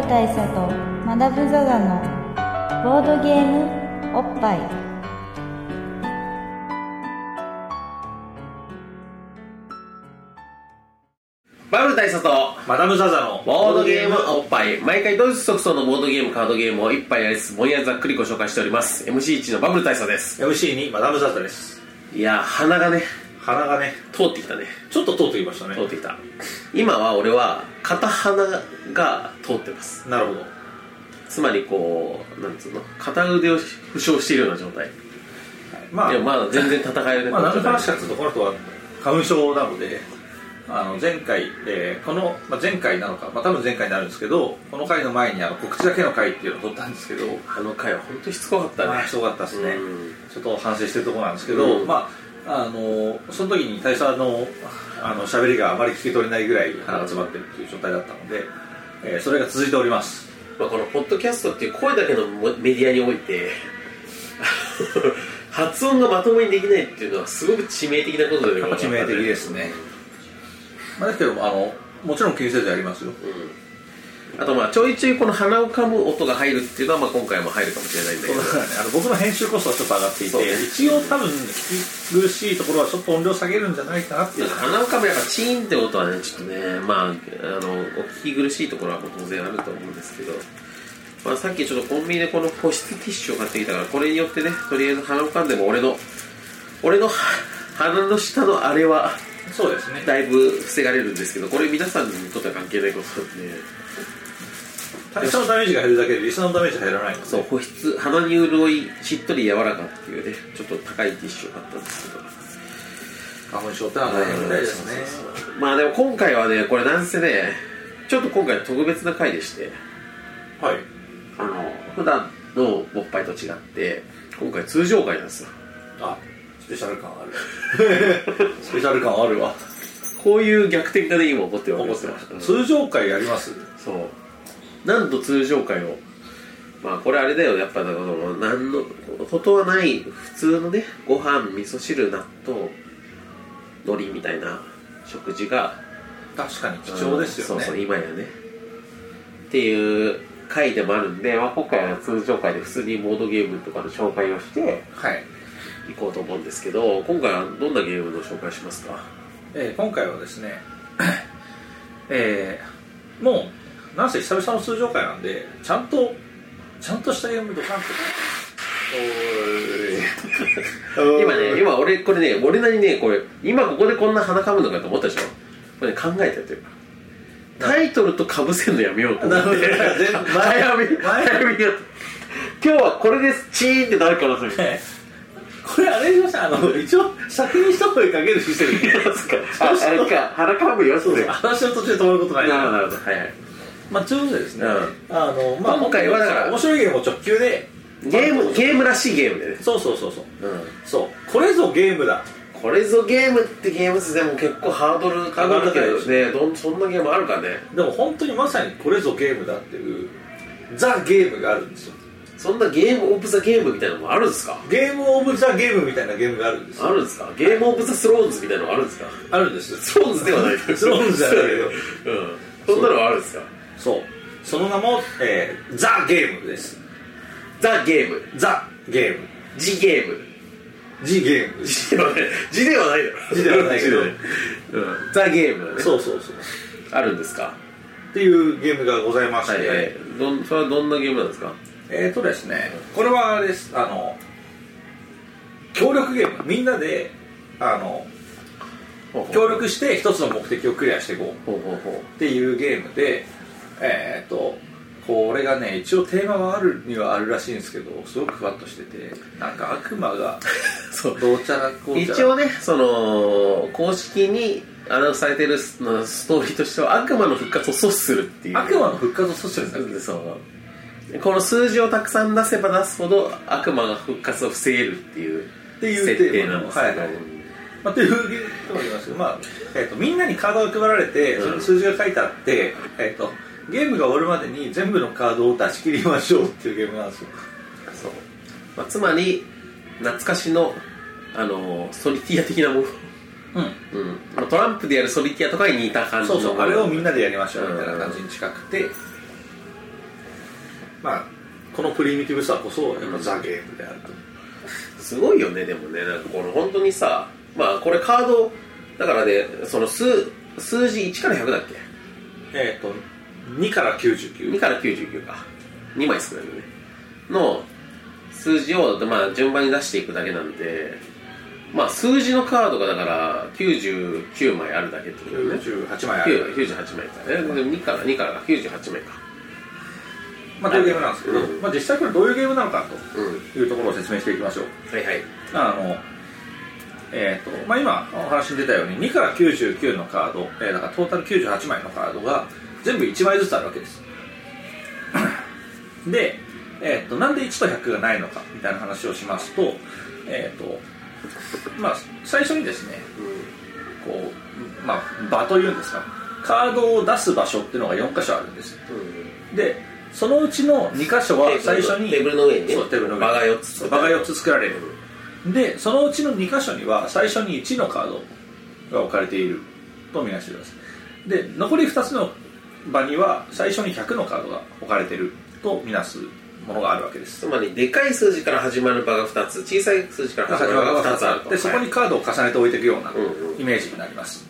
ル大佐とマダム・ザ・ザのボードゲームおっぱいバブル大佐とマダム・ザ・ザのボードゲームおっぱい毎回ドイツ即走のボードゲームカードゲームを一杯やりつつぼんやりざっくりご紹介しております MC1 のバブル大佐です MC にマダム・ザ・ザですいや鼻がね鼻がね通ってきたね。ちょっと通ってきましたね。通ってきた。今は俺は片鼻が通ってます。なるほど。つまりこうなんつうの？片腕を負傷しているような状態。まあいやまだ全然戦えるね。まあ何のこの状態話かというとこの後は花粉症なのであの前回、えーこの、まあ、前回なのか、まあ、多分前回になるんですけどこの回の前にあの告知だけの回っていうのを撮ったんですけどあの回は本当にしつこかったね。まあすごかったですね。うん。ちょっと反省してるところなんですけど、うん。まああのその時に大佐のあの喋りがあまり聞き取れないぐらい鼻が詰まってるっていう状態だったので、えーそれが続いております。まあ、このポッドキャストっていう声だけのメディアにおいて 発音がまともにできないっていうのはすごく致命的なことだよね。致命的ですね、まあ、だけどあのもちろん気にせずやりますよあとまあちょいちょいこの鼻をかむ音が入るっていうのはまあ今回も入るかもしれないんだけど。ね。あの僕の編集コストはちょっと上がっていそうねて。一応多分聞き苦しいところはちょっと音量下げるんじゃないかなって。いう鼻をかむやっぱチーンって音はねちょっとねまああのお聞き苦しいところはもう当然あると思うんですけど、まあ、さっきちょっとコンビニでこの保湿ティッシュを買ってきたからこれによってねとりあえず鼻をかんでも俺の俺のは鼻の下のあれはそうですね。だいぶ防がれるんですけどこれ皆さんにとっては関係ないことなんで大佐のダメージが減るだけでリスナーのダメージは減らないので。そう保湿鼻に潤いしっとり柔らかっていうねちょっと高いティッシュを買ったんですけど。花粉症ってのは大変みたいですね。まあでも今回はねこれなんせねちょっと今回特別な回でして。はい。あの普段の勃発と違って今回通常回なんですよ。あスペシャル感ある。スペシャル感あるわ。こういう逆転がね今起こってるわけ思ですよ。ってました通常回やります？そうなんと通常回をまあこれあれだよ。やっぱだから何のことはない普通のねご飯味噌汁納豆海苔みたいな食事が確かに貴重ですよね。そうそう今やね。っていう回でもあるんで、まあ、今回は通常回で普通にボードゲームとかの紹介をしてはい、いこうと思うんですけど今回はどんなゲームの紹介しますか？えー今回はですね えーもうなんせ久々の通常回なんでちゃんとちゃんとしたゲームドカンと。今ね今俺これね俺なりにねこれ今ここでこんな鼻かむのかと思ったでしょ。これ、ね、考えたというかタイトルとかぶせんのやめようと思って。前早め前。早めにやっ今日はこれですチーンってなるからそれえこれあれでしましたあの一応先に一声かけるシステムにああれか。鼻かむよそ話の途中で止まることないなるほど。はいはいまあということでですね、うあのまあ今回はだから面白いゲームを直球でゲームゲームらしいゲームでね。そうそうそうそう。うん。そう。これぞゲームだ。これぞゲームってゲームでも結構ハードルかかるけどね。どんそんなゲームあるかね。でも本当にまさにこれぞゲームだっていうザ・ゲームがあるんですよ。そんなゲームオブザゲームみたいなのもあるんですか？ゲームオブザ・ゲームみたいなゲームがあるんですよ。あるんですか？ゲームオブザスローンズみたいなのもあるんですか？あるんですスローンズではないスローンズじゃないけど。うん。そんなのはあるんですか？そう。その名も、えーザ・ゲームです。ザ・ゲーム。ザ・ゲーム。ジゲーム。ジ・ゲーム。ジではない。ジではないだろジではないけど。うん。ザ・ゲームだね。そうそうそうあるんですか？っていうゲームがございまして、はいはい。どんそれはどんなゲームなんですか？えーとですね。これはあれです。あの協力ゲーム。みんなであの協力して一つの目的をクリアしていこう。っていうゲームでえっ、とこれがね一応テーマはあるにはあるらしいんですけどすごくふわっとしててなんか悪魔が そう。どうちゃらこうちゃら。一応ねその公式にアナウンスされてるスストーリーとしては悪魔の復活を阻止するっていう。悪魔の復活を阻止するんだでそう。この数字をたくさん出せば出すほど悪魔が復活を防げるっていうていう設定なんですけど、はいはい。まあ、というゲームとも言います。けど、まあえー、とみんなにカードが配られてそれに数字が書いてあって、えー、とゲームが終わるまでに全部のカードを出し切りましょうっていうゲームなんですよ。そう。まあ、つまり懐かしのあのソリティア的なもの、うん。うん。まあ、トランプでやるソリティアとかに似た感じのそうそう。あれをみんなでやりましょうみたいな感じに近くて、まあこのプリミティブさこそやっぱザ・ゲームであると、すごいよねでもね。なんかこの本当にさまあこれカードだからねその数数字1から100だっけ？えっ、と2から99 2から99か。2枚少ないよね。の数字を、まあ、順番に出していくだけなんでまあ数字のカードがだから99枚あるだけってことだよね。98枚ある、98枚かえでも2から2からが98枚か。まあ、というゲームなんですけど、うん。まあ、実際これどういうゲームなのかうん。というところを説明していきましょう。はいはい。あのえーとまあ、今お話に出たように2から99のカード、えーだからトータル98枚のカードが全部1枚ずつあるわけです。で、えー、となんで1と100がないのかみたいな話をしますと,、えーとまあ、最初にですねこう、まあ、場というんですかカードを出す場所っていうのが4箇所あるんです。うんでそのうちの2箇所は最初にテーブルの上にねそうテーブルの上場が4つ場が4つ作られる。でそのうちの2箇所には最初に1のカードが置かれているとみなしてください。で残り2つの場には最初に100のカードが置かれているとみなすものがあるわけです。つまりでかい数字から始まる場が2つ小さい数字から始まる場が2つあると。でそこにカードを重ねて置いていくようなうんうん。イメージになります。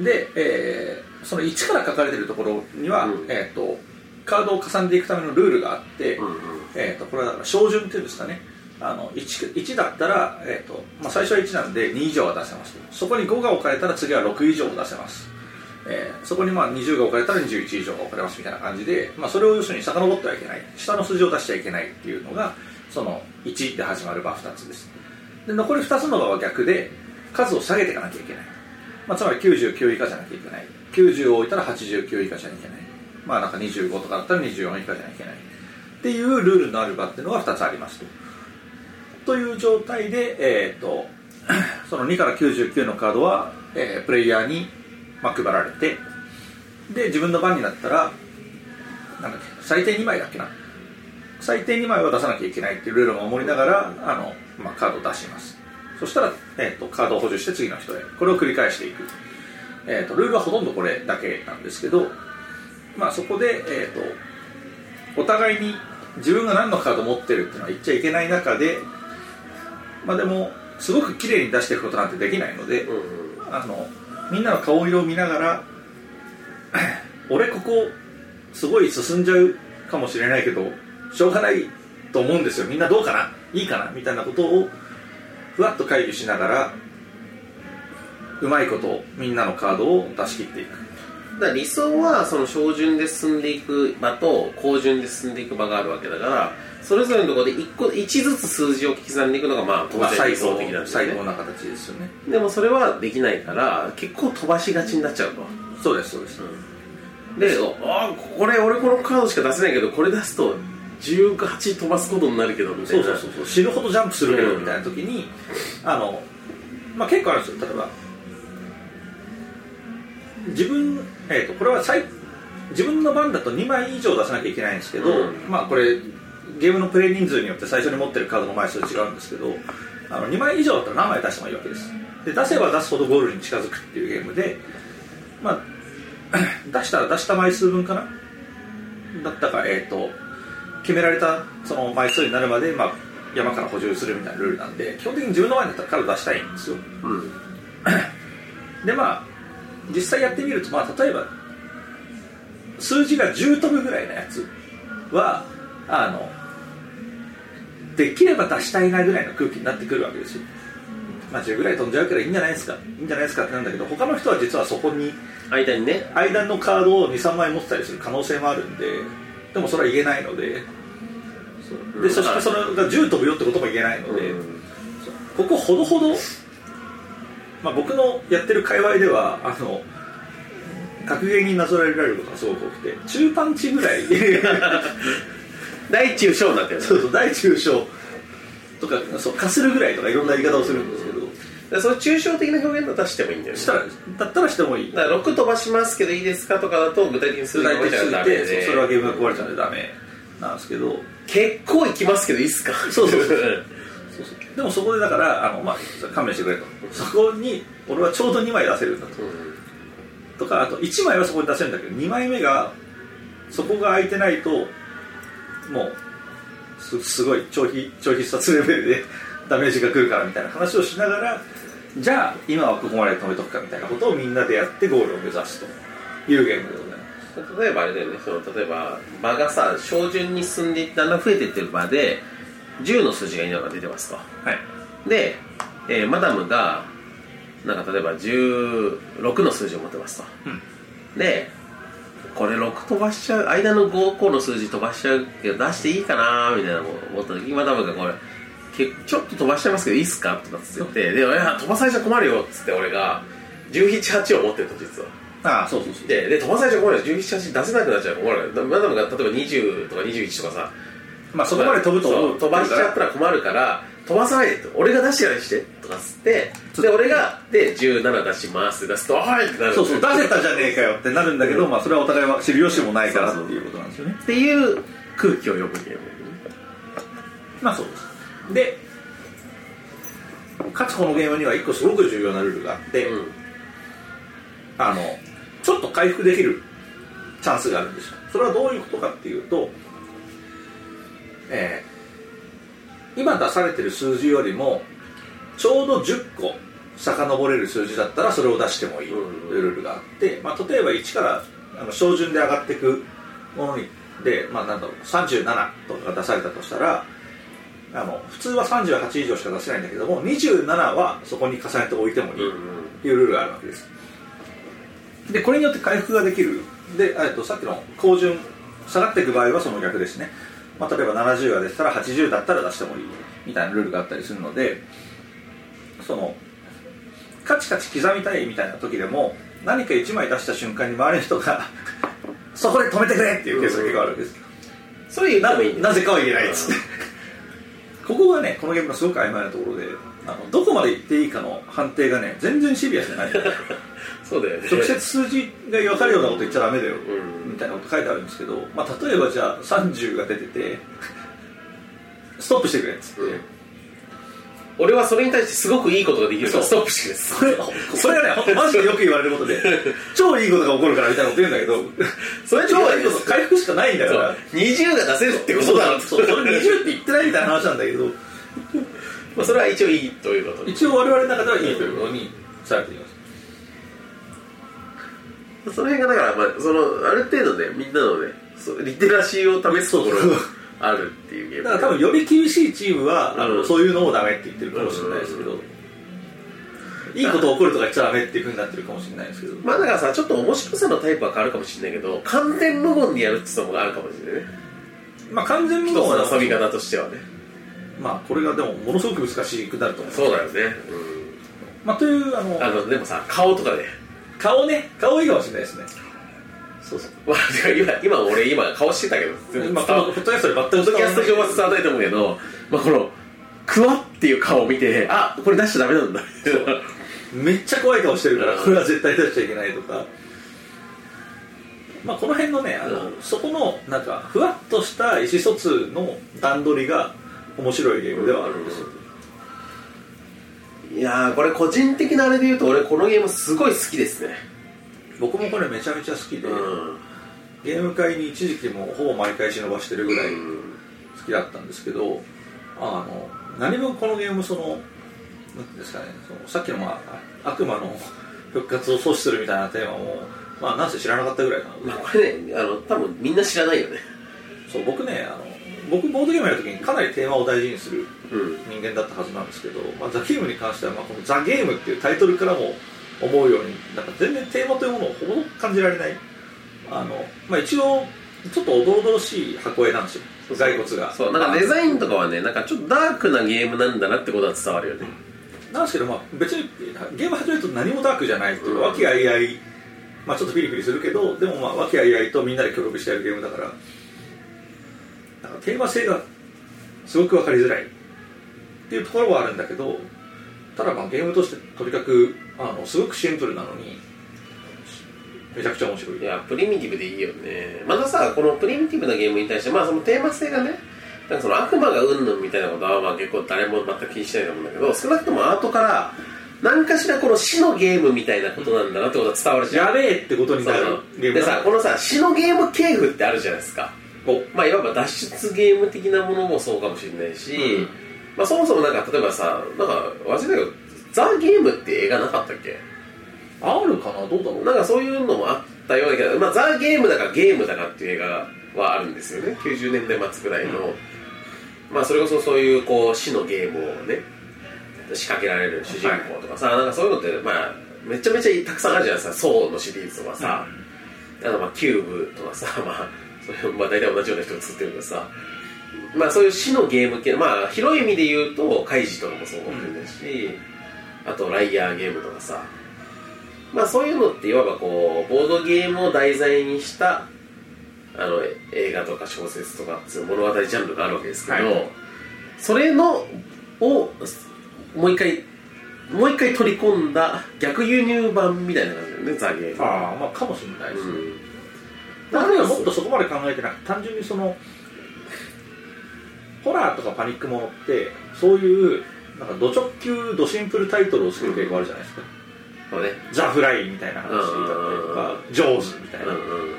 で、えーその1から書かれているところには、うん。えー、とカードを重ねていくためのルールがあって、うんうん。えー、とこれはだから照準っていうんですかね。あの 1, 1だったら、えーとまあ、最初は1なんで2以上は出せますと。そこに5が置かれたら次は6以上を出せます、えーそこにまあ20が置かれたら21以上が置かれますみたいな感じで、まあ、それを要するに遡ってはいけない。下の数字を出しちゃいけないっていうのがその1で始まる場2つです。で残り2つの場は逆で数を下げていかなきゃいけない、まあ、つまり99以下じゃなきゃいけない。90を置いたら89以下じゃいけない。まあなんか25とかだったら24以下じゃいけない。っていうルールのある場っていうのが2つありますと。という状態で、えー、と その2から99のカードは、えープレイヤーに、まあ、配られてで自分の番になったらなんだっけ最低2枚だっけな。最低2枚は出さなきゃいけないっていうルールを守りながらあの、まあ、カードを出します。そしたら、えー、とカードを補充して次の人へこれを繰り返していく、えー、とルールはほとんどこれだけなんですけど、まあ、そこで、えー、とお互いに自分が何のカードを持ってるっていうのは言っちゃいけない中でまあでもすごく綺麗に出していくことなんてできないので、うんうん。あのみんなの顔色を見ながら 俺ここすごい進んじゃうかもしれないけどしょうがないと思うんですよ。みんなどうかな？いいかな？みたいなことをふわっと会議しながらうまいことみんなのカードを出し切っていく。だ理想はその小順で進んでいく場と高順で進んでいく場があるわけだからそれぞれのところで1個一ずつ数字を刻んでいくのがまあ当然理想的なんだよね。最高な形ですよね。でもそれはできないから結構飛ばしがちになっちゃうと。そうですそうです、であこれ俺このカードしか出せないけどこれ出すと18飛ばすことになるけどみたいな。そうそうそうそう。死ぬほどジャンプするけどみたいな時に、あのまあ結構あるんですよ。例えば自分、えー、とこれは最自分の番だと2枚以上出さなきゃいけないんですけど、うん。まあこれゲームのプレイ人数によって最初に持ってるカードの枚数違うんですけどあの2枚以上だったら何枚出してもいいわけです。で出せば出すほどゴールに近づくっていうゲームでまあ 出したら出した枚数分かな？だったかえっ、と決められたその枚数になるまで、まあ、山から補充するみたいなルールなんで基本的に自分の前だったらカード出したいんですよ。うん。でまあ実際やってみると、まあ、例えば数字が10飛ぶぐらいのやつはあのできれば出したいなぐらいの空気になってくるわけですよ。まあ10ぐらい飛んじゃうからいいんじゃないですか。いいんじゃないですかってなんだけど他の人は実はそこに間にね。間のカードを23枚持ってたりする可能性もあるんででもそれは言えないのでそう。でそしてそれが10飛ぶよってことも言えないので、うん。ここほどほど、まあ、僕のやってる界隈ではあの格ゲーになぞらえられることがすごく多くて中パンチぐらい。大中小になってる。そうそう大中小。とかそうかするぐらいとかいろんな言い方をするんですけど。でその抽象的な表現だったらしてもいいんだよね。したらだったらしてもいい。だから6飛ばしますけどいいですかとかだと具体的に数字が具体的に書いちゃダメで。それはゲームが壊れちゃうんでダメなんですけど。結構いきますけどいいっすか？そうそうそう でもそこでだからあの、まあ、勘弁してくれと。そこに俺はちょうど2枚出せるんだと。とかあと1枚はそこに出せるんだけど2枚目がそこが空いてないともうすすごい超必超必殺レベルでダメージが来るからみたいな話をしながらじゃあ今はここまで止めとくかみたいなことをみんなでやってゴールを目指すと。いうゲームでございます。例えばあれだよね。その例えば場がさ照準に進んでだんだん増えていってる場で10の数字が今が出てますとはい。で、えーマダムがなんか例えば16の数字を持ってますと、うん。でこれ6飛ばしちゃう間の5個の数字飛ばしちゃうけど出していいかなみたいなのを思った時にマダムがこれけちょっと飛ばしちゃいますけどいいっすか？とかっつってで「いや飛ばされちゃ困るよ」っつって俺が178を持ってると実は。ああそうそうそう。でで飛ばされちゃ困るよ178出せなくなっちゃう困る。よマダムが例えば20とか21とかさまあそこまで飛ぶと飛ばしちゃったら困るから飛ばさないでと俺が出してやりしてとかっつってで俺がで17出しますって出すと「はい!」ってなるそうそう出せたじゃねえかよってなるんだけど、まあそれはお互いは知る由もないからっていうことなんですよね。っていう空気を読むゲーム。まあそうです。でかつこのゲームには一個すごく重要なルールがあって、うん。あのちょっと回復できるチャンスがあるんですよ。それはどういうことかっていうと、えー今出されてる数字よりもちょうど10個遡れる数字だったらそれを出してもいいというルールがあって、まあ、例えば1からあの照準で上がっていくものにで、まあ、なんだろう37とかが出されたとしたらあの普通は38以上しか出せないんだけども27はそこに重ねておいてもいいというルールがあるわけです。でこれによって回復ができる。で、と、さっきの高順下がっていく場合はその逆ですね、まあ、例えば70が出てたら80だったら出してもいいみたいなルールがあったりするのでそのカチカチ刻みたいみたいな時でも何か1枚出した瞬間に周りの人が そこで止めてくれっていうケースが結構あるわけです。それ言ってもいいんだなぜかは言えないっつって。ここがねこのゲームのすごく曖昧なところであのどこまで言っていいかの判定がね全然シビアじゃないそうだよね。直接数字が分かるようなこと言っちゃダメだよ、うん。みたいなこと書いてあるんですけど、まあ、例えばじゃあ30が出ててストップしてくれっつって、うん。俺はそれに対してすごくいいことができるからストップしてくれそれそれがねマジでよく言われることで 超いいことが起こるからみたいなこと言うんだけどそれ超いいこと回復しかないんだから。20が出せるってことだろそうそれ20って言ってないみたいな話なんだけど。まあそれは一応いいということ一応我々の中ではいいということにされていますその辺がだから、まあ、そのある程度ねみんなのねそうリテラシーを試すところがあるっていうゲーム。だから多分より厳しいチームは、あのうん。そういうのもダメって言ってるかもしれないですけど、うん。いいこと起こるとか言っちゃダメっていうふうになってるかもしれないですけど、まあだからさちょっと面白さのタイプは変わるかもしれないけど完全無言でやるってのもあるかもしれないね。まあ完全無言はの遊び方としてはね。まあこれがでもものすごく難しくなると思う。そうだよね、まあというあのうん、あのでもさ顔とかで顔ね顔いいかもしれないですね。そうそう。今今俺今顔してたけど今このポッドキャストで全くポッドキャスト上は伝わらないと思うけど、まあ、このクワっていう顔を見てあこれ出しちゃダメなんだ。めっちゃ怖い顔してるからこれは絶対出しちゃいけないとか。まあこの辺のねあの、うん。そこのなんかふわっとした意思疎通の段取りが面白いゲームではあるんですよ、いやーこれ個人的なあれで言うと俺このゲームすごい好きですね。僕もこれめちゃめちゃ好きで、うん。ゲーム会に一時期もうほぼ毎回忍ばしてるぐらい好きだったんですけどあの何もこのゲームそのなんていうんですかねそのさっきの、まあ、悪魔の復活を阻止するみたいなテーマもまあなんせ知らなかったぐらいなので、まあこれねあの多分みんな知らないよね。そう僕ねあの僕ボードゲームやるときにかなりテーマを大事にするうん。人間だったはずなんですけど、まあ、ザ・ゲームに関しては、まあ、このザ・ゲームっていうタイトルからも思うようになんか全然テーマというものをほぼ感じられない。あの、まあ、一応ちょっとおどろどろしい箱絵なんですよ。骸骨が。そう。なんかデザインとかはねなんかちょっとダークなゲームなんだなってことは伝わるよね。なんですけど、まあ、別にゲーム始めると何もダークじゃないっていう和気あいあい、まあ、ちょっとピリピリするけどでもまあ和気あいあいとみんなで協力してやるゲームだからなんかテーマ性がすごく分かりづらい。っていうところはあるんだけどただまあゲームとしてとにかくあのすごくシンプルなのにめちゃくちゃ面白い。いやプリミティブでいいよね。またさこのプリミティブなゲームに対してまあそのテーマ性がねなんかその悪魔がうんぬんみたいなことはまあ結構誰も全く気にしないと思うんだけど少なくともアートから何かしらこの死のゲームみたいなことなんだなってことは伝わるじゃん。やべえってことになるそうゲームでさこのさ死のゲーム系譜ってあるじゃないですかおまあいわば脱出ゲーム的なものもそうかもしれないし、うん。まあそもそもなんか例えばさなんか忘れたけどザ・ゲームって映画なかったっけ？あるかな？どうだろう？なんかそういうのもあったようだけど、まあ、ザ・ゲームだかゲームだかっていう映画はあるんですよね。90年代末ぐらいの、まあそれこそそういうこう死のゲームをね仕掛けられる主人公とかさ、なんかそういうのってまあめちゃめちゃたくさんあるじゃないですか。ソーのシリーズとかさ、あとまあキューブとかさまあそ れまあ大体同じような人が作ってるけどさ。まあそういう死のゲーム系まあ広い意味で言うとカイジとかもそう思ってるし、あとライアーゲームとかさ。まあそういうのっていわばこうボードゲームを題材にしたあの映画とか小説とかそういう物語ジャンルがあるわけですけど、はい。それのをもう一回もう一回取り込んだ逆輸入版みたいな感じだよねザ・ゲーム。ああまあかもしれないですね、うんまあ、あるいはもっとそこまで考えてなくて単純にそのホラーとかパニックものってそういうなんかド直球ドシンプルタイトルをつける傾向あるじゃないですか、そうね。ザ・フライみたいな話だったりとかジョーズみたいな、っうんうん。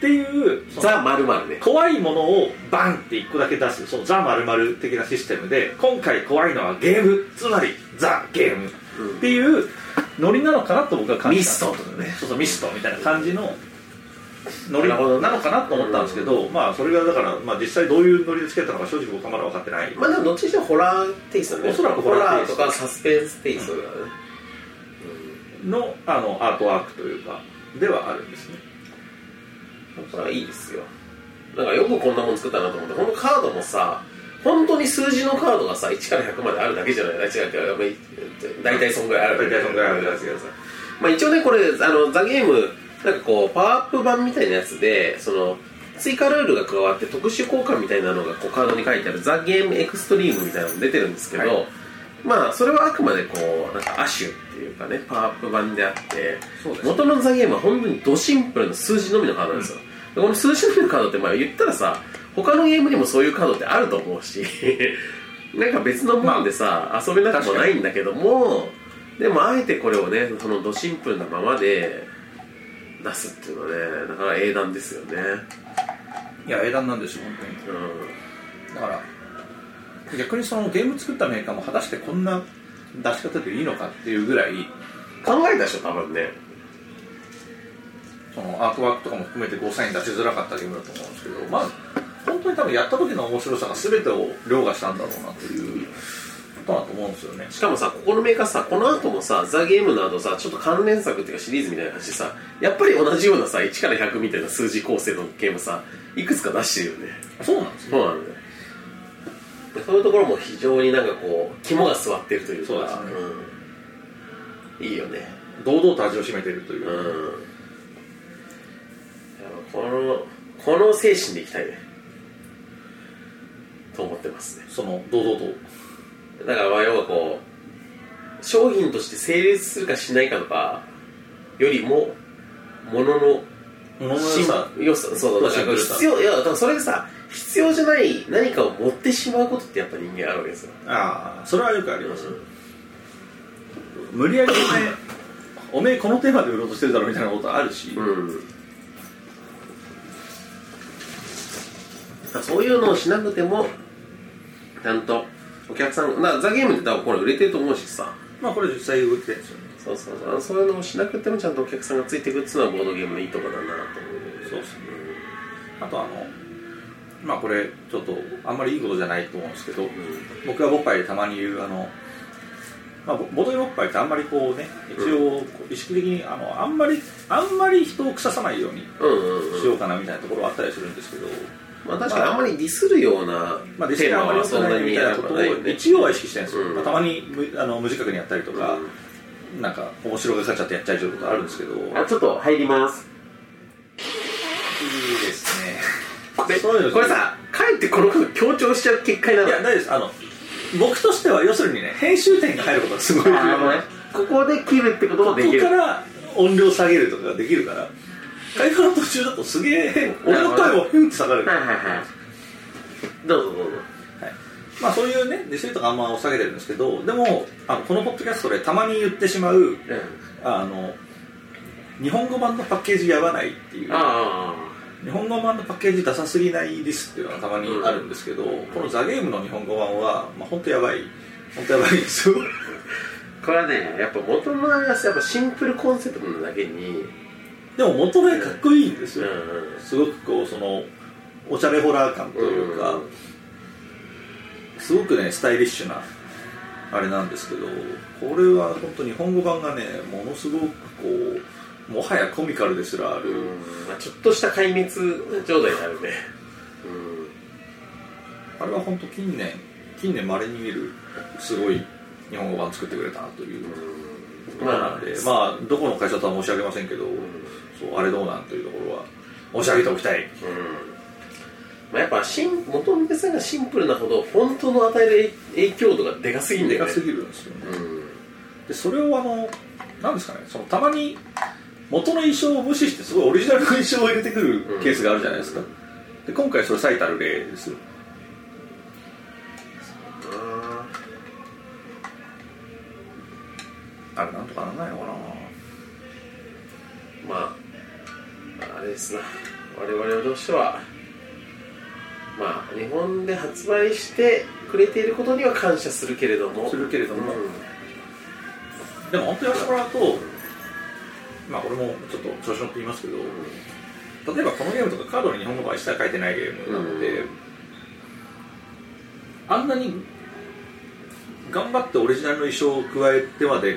ていうザ・まるまるね。怖いものをバンって1個だけ出すそのザ・まる的なシステムで今回怖いのはゲーム。つまりザ・ゲーム。っていうノリなのかなと僕は感じた。ミストとかね。そうそうミストみたいな感じのノリなのかなと思ったんですけど、まあそれがだから、まあ、実際どういうノリでつけたのか正直僕はまだ分かってない、まあでもどっちにしてもホラーテイストだね。おそらくホラーとかサスペンステイストだね、のあのアートワークというかではあるんですね。だからいいですよ。なんかよくこんなもん作ったなと思ってこのカードもさ本当に数字のカードがさ1から100まであるだけじゃない？あ違う違うまあ大体そんぐらいある大体そんぐらいあるだけどさ。まあ一応ねこれあのザ・ゲームなんかこうパワーアップ版みたいなやつでその追加ルールが加わって特殊効果みたいなのがこうカードに書いてあるザ・ゲームエクストリームみたいなのも出てるんですけど、はい。まあそれはあくまでこうなんか亜種っていうかねパワーアップ版であってね。元のザ・ゲームは本当にドシンプルな数字のみのカードなんですよ、でこの数字のみのカードってまあ言ったらさ他のゲームにもそういうカードってあると思うし なんか別のもんでさ、遊べなくもないんだけどもでもあえてこれをねそのドシンプルなままで出すっていうのはねなかなか英断ですよね。いや英断なんですよ本当に。うん。だから逆にそのゲーム作ったメーカーも果たしてこんな出し方でいいのかっていうぐらい考えたでしょ多分ね。そのアートワークとかも含めてゴーサイン出しづらかったゲームだと思うんですけどまあ本当に多分やった時の面白さが全てを凌駕したんだろうなということだと思うんですよね。しかもさここのメーカーさこの後もさザ・ゲームの後さちょっと関連作っていうかシリーズみたいな感じでさやっぱり同じようなさ1から100みたいな数字構成のゲームさいくつか出してるよね。そうなんですね。そうなんだよ。でそういうところも非常になんかこう肝が据わってるというかそうですね。うん、いいよね。堂々と味を占めているという。う、ん。このこの精神でいきたいね。と思ってますね。その堂々とだからまあ要はこう商品として成立するかしないかとかよりもものの物の良しさ良さそうだシンプル。さ必要いやだからそれでさ必要じゃない何かを持ってしまうことってやっぱ人間あるわけですよ。ああそれはよくあります、無理やりおめえ おめえこのテーマで売ろうとしてるだろみたいなことあるし、うん。そういうのをしなくてもちゃんとお客さんなザ・ゲームって多分これ売れてると思うしさ。まあこれ実際動いてるんですよ。ねそうそうそう。そういうのをしなくてもちゃんとお客さんがついていくっていうのはボードゲームのいいところだなと思う。そうですね。あとあのまあこれちょっとあんまりいいことじゃないと思うんですけど、僕がボッパイでたまに言うあの、まあ、ボボトゲボッパイってあんまりこうね一応意識的にあのあんまりあんまり人を腐さないようにうんうんうん。しようかなみたいなところはあったりするんですけど、まあ確かにあんまりディスるようなまあ、ディステーマはそんなにないみたいなことを一応は意識してるんですよ、うん。まあ、たまに無あの無自覚にやったりとか、なんか面白がかっちゃってやっちゃうことあるんですけど。いいあちょっと入ります。ですね。でそういうのこれさかえってこのこと強調しちゃう結果になるいや大丈夫です。あの僕としては要するにね編集点が入ることがすごい重要なのここで切るってこともできる。ここから音量下げるとかができるから会話の途中だとすげえ俺の声もヒュンって下がる、はいはいはいどうぞどうぞ。はい。まあそういうねディスリとかあんま下げてるんですけどでもあのこのポッドキャストでたまに言ってしまうあの日本語版のパッケージやばないっていうあ日本語版のパッケージダサすぎないですっていうのがたまにあるんですけど、このザ・ゲームの日本語版は、まあ、本当やばい。本当やばいですよ。これはねやっぱ元のやっぱシンプルコンセプトなだけにでも元ねかっこいいんですうんよ、すごくこうそのおしゃれホラー感というか、うんすごくねスタイリッシュなあれなんですけどこれは本当日本語版がねものすごくこうもはやコミカルですらある、うん。まあ、ちょっとした壊滅状態になるね。あれは本当近年近年まれに見るすごい日本語版作ってくれたなといううんまあなんでまあどこの会社とは申し上げませんけど、そうあれどうなんというところは申し上げておきたい。うん。まあ、やっぱシン元のデザインがシンプルなほどフォントの与える影響度がでかすぎるんだよね。でかすぎるんですよね。うん。でそれをあのなんですかね。そのたまに元の衣装を無視してすごいオリジナルの衣装を入れてくるケースがあるじゃないですか、で今回それ最たる例ですよ。あれなんとかならないのかな。まああれですな。我々としてはまあ日本で発売してくれていることには感謝するけれども。するけれども。うん。でも本当にやってもらうとまあこれもちょっと調子乗って言いますけど例えばこのゲームとかカードに日本語版一切書いてないゲームなので、うんあんなに頑張ってオリジナルの衣装を加えてまで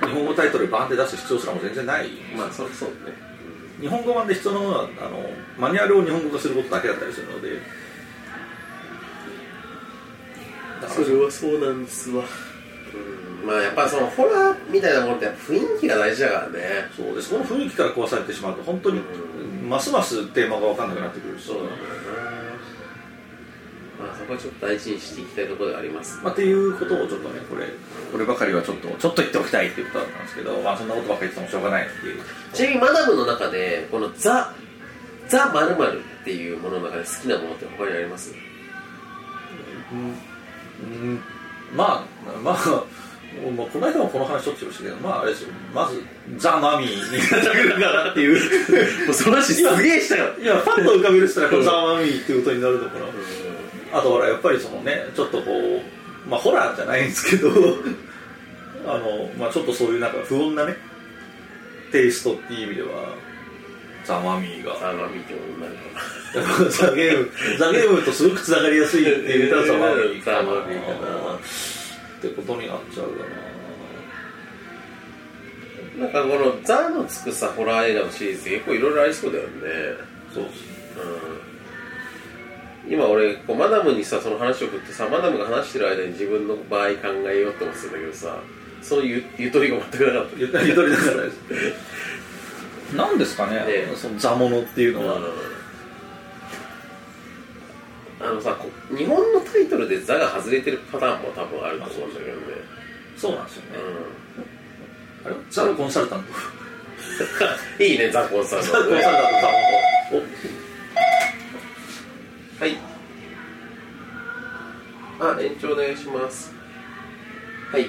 日本語タイトルバンって出す必要すらも全然ない。まあそうそうね日本語版で必要なものはあのマニュアルを日本語化することだけだったりするので。それはそうなんですわ。うん。まあやっぱそのホラーみたいなものって雰囲気が大事だからね。そうです。この雰囲気から壊されてしまうと本当にうますますテーマが分かんなくなってくるし。そうなんだよなまあそこはちょっと大事にしていきたいところではあります。まあ、っていうことをちょっとねこれこればかりはちょっとちょっと言っておきたいっていうことだったんですけど、まあ、そんなことばっかり言ってもしょうがないっていう。ちなみにマダムの中でこのザ・ザ・まるっていうものの中で好きなものって他にあります？うん、うん、まあまあもうこの間もこの話しょっちゅうしたけどまああれですよまずザ・マミーになってくるかなっていうもうその話すげえしたからいやパッと浮かべる人はこのザ・マミーっていうことになるのかなあとほらやっぱりそのねちょっとこうまあホラーじゃないんですけど あの、まあ、ちょっとそういうなんか不穏なねテイストっていう意味ではザ・マミーが。ザ・マミってことになるかな。ザ・ゲームザ・ゲームとすごくつながりやすいって言ったら。ザ・マミーかな。ってことになっちゃうかな。んかこのザのつくさホラー映画のシリーズ結構いろいろありそうだよね。なそうっすうん今俺こうマダムにさその話を振ってさマダムが話してる間に自分の場合考えようって思ってたんだけどさそのゆゆとりが全くなかった。ゆゆとりながら。で すなんですかねね。そのザ・モノっていうのは、あのさこ日本のタイトルで「ザ」が外れてるパターンも多分あると思うんだけどね。そうなんですよね、うあれ？ザ・コンサルタント。ん いいねザ・コンサーザ・コンサルタントはい。あ延長お願いします。はい。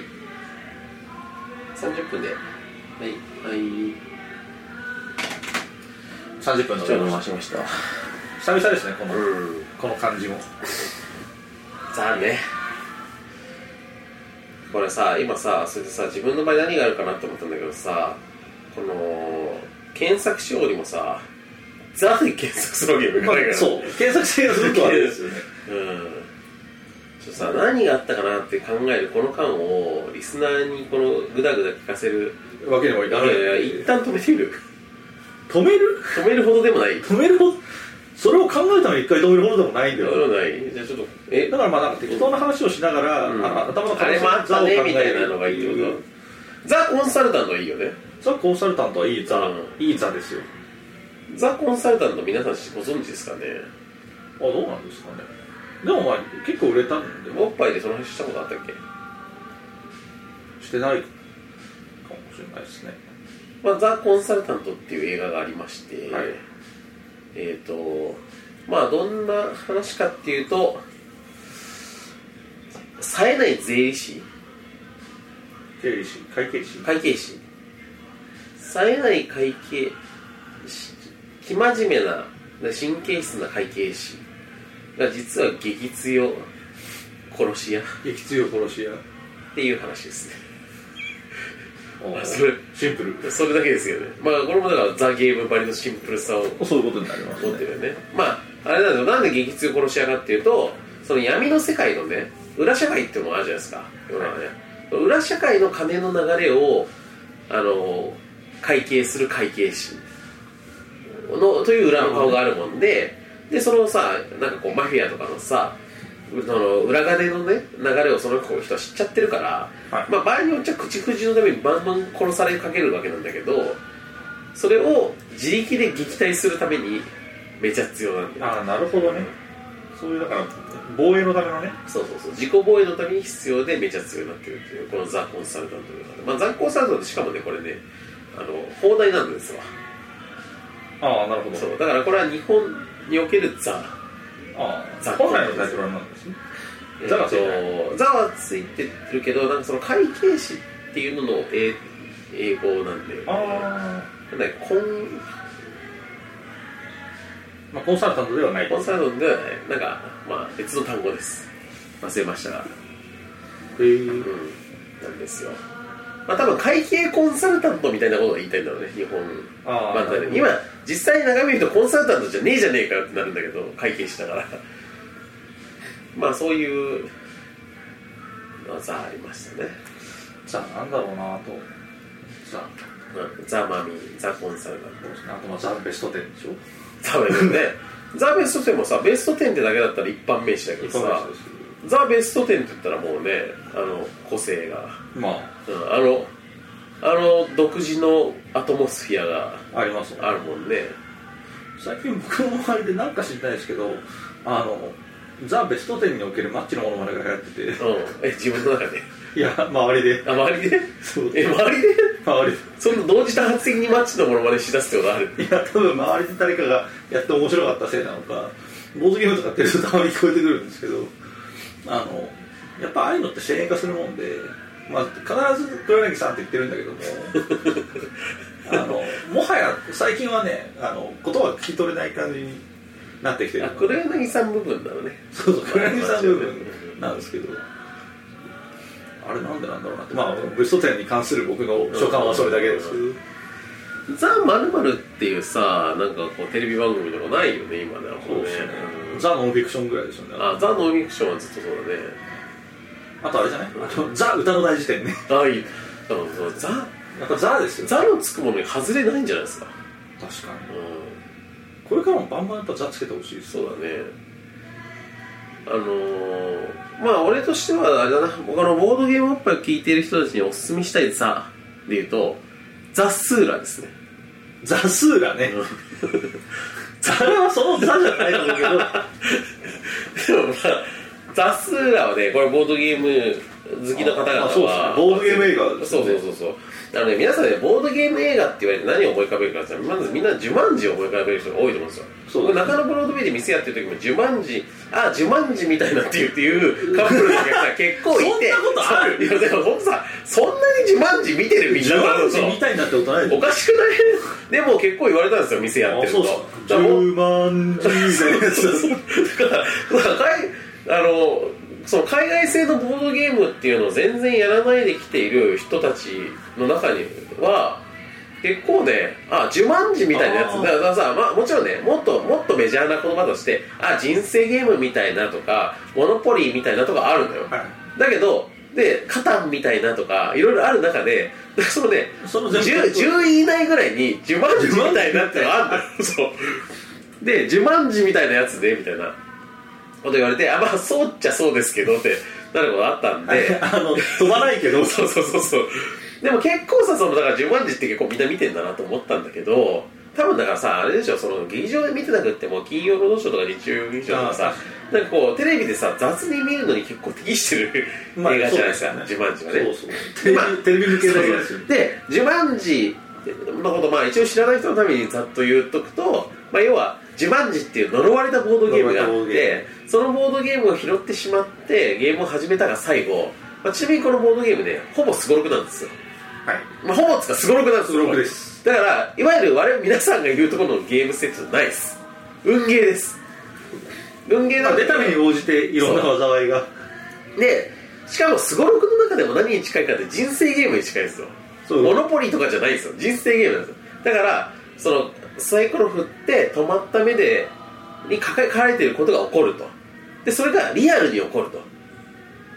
30分で。はい。はい。30分のちょっと回しました。久々ですねこの、うん。この感じも。ザねこれさ今さそれでさ自分の場合何があるかなって思ったんだけどさこの検索しようにもさザで検索するわけにもいかないから、そう。検索性がすごく悪いですよね。うん。ちょっとさ何があったかなって考えるこの間をリスナーにこのグダグダ聞かせるわけにもいい。やかないいや。一旦止めてみる。止める？止めるほどでもない。止めるほどそれを考えたのに一回止めるほどでもないんだでもない。じゃあちょっとえ？だからまあなんか適当な話をしながら、うん。あの頭のあれもあったねみたいなのがいいってこと。ザ・コンサルタントはいいよね。ザ・コンサルタントはいいザ、うん。いいザですよザ・コンサルタント皆さんご存知ですかね？あどうなんですかね。でもまあ結構売れたんでおっぱいでその話したことあったっけ？してないかもしれないですね。まあ、ザ・コンサルタントっていう映画がありまして、はい。えっ、とまあどんな話かっていうと冴えない税理士。経理士会計士。会計士。冴えない会計。士生真面目なで神経質な会計士が実は激強殺し屋。っ激強殺し屋。ていう話ですね。おそれシンプル。それだけですよね。まあこれもだからザ・ゲームばりのシンプルさをそういうことになりますね。持ってるよね。まああれなんですよ。なんで激痛殺し屋かっていうとその闇の世界のね裏社会っていうのがあるじゃないですか。世の中ね、裏社会の金の流れをあの会計する会計士のという裏の顔があるもんででそのさなんかこうマフィアとかのさその裏金のね流れをその人は知っちゃってるから、はい。まあ、場合によっちゃ口封じのためにバンバン殺されかけるわけなんだけどそれを自力で撃退するためにめちゃ必要なんだよ。ああなるほどね。そういうだから防衛のためのね。そうそうそう。自己防衛のために必要でめちゃ強になってるっていうこのザ・コンサルタントというかね、まあ、ザ・コンサルタントしかもねこれねあの放題なんですわああなるほど。そうだからこれは日本におけるザ。あザ。あ本来のタイトルなんですね。ザがついてザはついてるけどなんかその会計士っていうのの英英語なんであなんコン。あまあコンサルタントではない。コンサルタントではない。なんかまあ別の単語です。忘れましたが。へえ。うん。なんですよ。まあ多分会計コンサルタントみたいなことが言いたいんだろうね日本あまあ、今実際に眺めるとコンサルタントじゃねえじゃねえかよってなるんだけど会計士だから。まあそういうザありましたね、じゃあなんだろうなと。ザうん、ザ・マミーザ・コンサルタンそうですね。あとまあザ・ベスト10でしょ。トザ・ベストね ザ・ベスト10もさベスト10ってだけだったら一般名詞だけどさザ・ベスト10って言ったらもうねあの個性が、まうん、あのあの独自のアトモスフィアがあありますね。あるもんね。最近僕の周りで何か知りたいですけどあのザ・ベスト10におけるマッチのものまねが流行ってて。うん。え自分の中で？いや周りで。あ周りで？そう。え周りで？周り。そんな同時多発的にマッチのものまねしだすってことある？でいや多分周りで誰かがやって面白かったせいなのかボードゲームとかってるとたまに聞こえてくるんですけどあのやっぱああいうのって支援化するもんで、まあ、必ず黒柳さんって言ってるんだけども あのもはや最近はねあの言葉が聞き取れない感じになってきてるあ黒柳さん部分なのね。そうそう黒柳さんの部分なんですけど。あれなんでなんだろうなって。まあベスト10に関する僕の所感はそれだけです。けどザ・まるまるっていうさなんかこうテレビ番組とかないよね今ねそうですね。うんザ・ノンフィクションぐらいですよね。あザ・ノンフィクションはずっとそうだねあとあれじゃない？あのザ歌の大辞典ね。ああいいそうザやっぱザですよ。ザのつくものに外れないんじゃないですか。確かに。うん。これからもバンバンやっぱザつけてほしいです。そうだね。あのー、まあ俺としてはあれだな。僕あのボードゲームアップを聞いている人たちにおすすめしたいザで言うとザ・スーラですね。ザスーラね。ザはそのザじゃないと思うけど。でもまあザ・スーラはねこれボードゲーム好きな方々は。あそうですね。ボードゲーム映画ですそうそうそうそうあのね皆さんねボードゲーム映画って言われて何を思い浮かべるかって言ったらまずみんなジュマンジを思い浮かべる人が多いと思うんですよ。そう僕中野ブロードウェイで店やってる時もジュマンジあジュマンジみたいなっていうっていうカップルのお客さん結構いて。そんなことある？いやでも僕さそんなにジュマンジ見てるみんなジュマンジみたいになってことないおかしくない？でも結構言われたんですよ店やってると。あそうっすか。だからもう10万字みたいなやつ。だかあのその海外製のボードゲームっていうのを全然やらないで来ている人たちの中には結構ねあジュマンジみたいなやつ。だからさ、まあ、もちろんねもっともっとメジャーな言葉としてあ人生ゲームみたいなとかモノポリーみたいなとかあるんだよ、はい。だけどでカタンみたいなとかいろいろある中でそのねその全部 10, 10位以内ぐらいにジュマンジみたいなってのがあるんだよ。そう。でジュマンジみたいなやつでみたいなこと言われてあまあそうっちゃそうですけどってなることがあったんで。あの飛ばないけど。そうそうそうそう。でも結構さそのだからジュマンジって結構みんな見てんだなと思ったんだけど多分だからさあれでしょその劇場で見てなくっても金曜ロードショーとか日曜劇場とかさなんかこうテレビでさ雑に見るのに結構適してるまあ映画じゃないですか、そうですジュマンジはね。そうそう。テレビ,、向けの映画ですよねでジュマンジのことまあ一応知らない人のためにざっと言っとくと、まあ、要はジュマンジっていう呪われたボードゲームがあってそのボードゲームを拾ってしまってゲームを始めたが最後、まあ、ちなみにこのボードゲームねほぼすごろくなんですよ、はい。まあ、ほぼつかすごろくなんですすごろくです。だからいわゆる我々皆さんが言うところのゲームセットじゃないです。運ゲーです。運ゲーまあ、なんだけど出た目に応じていろんな災いが。でしかもすごろくの中でも何に近いかって人生ゲームに近いんですよそう。モノポリーとかじゃないんですよ。人生ゲームなんですよ。だからそのサイコロ振って止まった目でに書かれていることが起こると。でそれがリアルに起こると。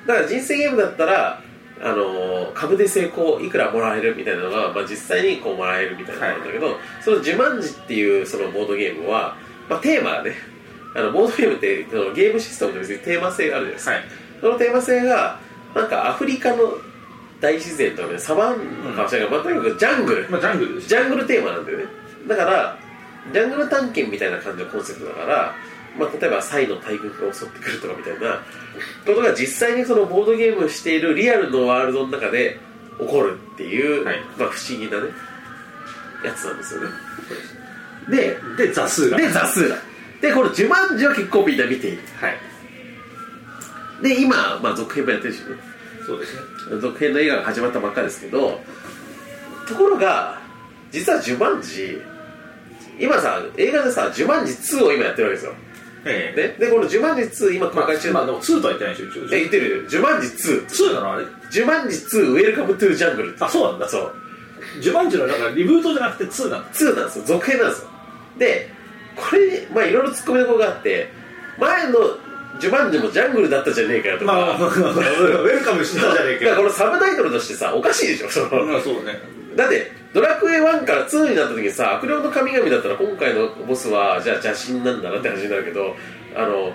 だから人生ゲームだったらあのー株で成功いくらもらえるみたいなのが、まあ、実際にこうもらえるみたいなのなんだけど、その「呪文字」っていうそのボードゲームは、まあ、テーマがねあのボードゲームってそのゲームシステムと別にテーマ性があるじゃないですか、はい。そのテーマ性がなんかアフリカの大自然とかねサバンナかもしれないけど、まあ、とにかくジャングル。まあジャングルジャングルテーマなんだよね。だからジャングル探検みたいな感じのコンセプトだから、まあ、例えばサイの大群が襲ってくるとかみたいなことが実際にそのボードゲームをしているリアルのワールドの中で起こるっていう、はい。まあ、不思議なねやつなんですよね。ででザスーラでザスーラでこの「ジュマンジ」は結構みんな見ている。はい。で今、まあ、続編もやってるしねそうですね。続編の映画が始まったばっかですけどところが実は「ジュマンジ」今さ映画でさ「ジュマンジ2」を今やってるわけですよ、ええ。ね、でこの「ジュマンジ2」今公まあ、開中、まあ、でも2とは言ってないでしょ言ってる「ジュマンジ2」2なのあれ「ジュマンジ2ウェルカムトゥジャングル」あそうなんだ。そう。ジュマンジのだからリブートじゃなくて2なんだ。2なんですよ。続編なんですよ。でこれにまあいろいろツッコミどころがあって前の「ジュマンジ」もジャングルだったじゃねえかよとか、まあ、ウェルカムしてたじゃねえだからこかのサブタイトルとしてさおかしいでしょその。まあそうね。だってドラクエ1から2になった時にさ悪霊の神々だったら今回のボスはじゃあ邪神なんだなって話になるけどあの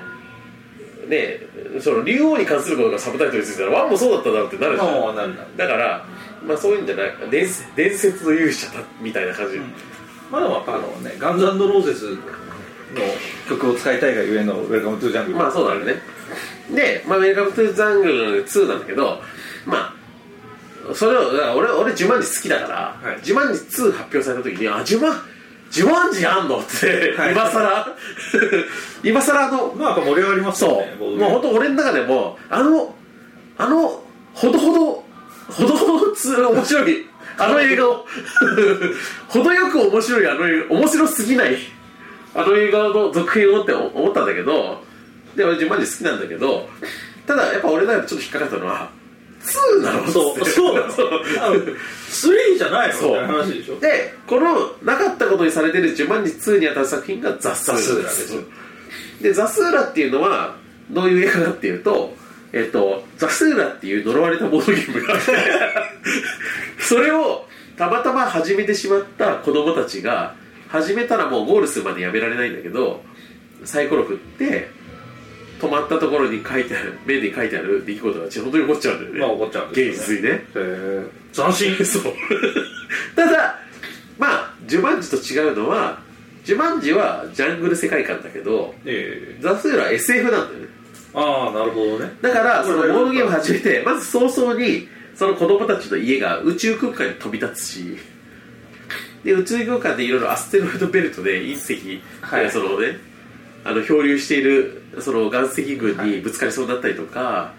ねその竜王に関することがサブタイトルについてたら1もそうだっただろうってなるじゃん。だ。からまあそういうんじゃない。伝説伝説の勇者だみたいな感じ、まあでもあのね Guns Roses の曲を使いたいがゆえの Welcome to Jungle。まあそうだね。で、まあ、 Welcome to Jungle 2なんだけどまあそれを俺俺ジュマンジ好きだから、はい。ジュマンジ2発表された時にあジュマンジュマンジあんのって、はい。今さら 今さらあのまあ盛り上がりますよそう、も。う本当俺の中でもあのあのほどほどほどほどつ面白いあの映画を。程よく面白いあの映画面白すぎないあの映画の続編をって思ったんだけどで俺マジ好きなんだけどただやっぱ俺の中でちょっと引っかかったのは2なのそうそうそう。あの3じゃないの。みそう。話でしょ。でこのなかったことにされてる「ジュマンジ2」にあたる作品が「ザ・スーラ」ザスーラです。でザ・スーラっていうのはどういう映画かっていうとえっと、ザ・スーラっていう呪われたボードゲームがあってそれをたまたま始めてしまった子供たちが始めたらもうゴールするまでやめられないんだけどサイコロ振って止まったところに書いてある目に書いてある出来事が本当に起こっちゃうんだよね、まあ起こっちゃうんですよね。現実にね。へえ斬新。そう。ただまあジュマンジと違うのはジュマンジはジャングル世界観だけどええ。ザ・スーラは SF なんだよね。ああなるほどね。だからそのボードゲーム始めてまず早々にその子供たちの家が宇宙空間に飛び立つしで宇宙空間でいろいろアステロイドベルトで隕石、はい。そのねあの漂流しているその岩石群にぶつかりそうになったりとか、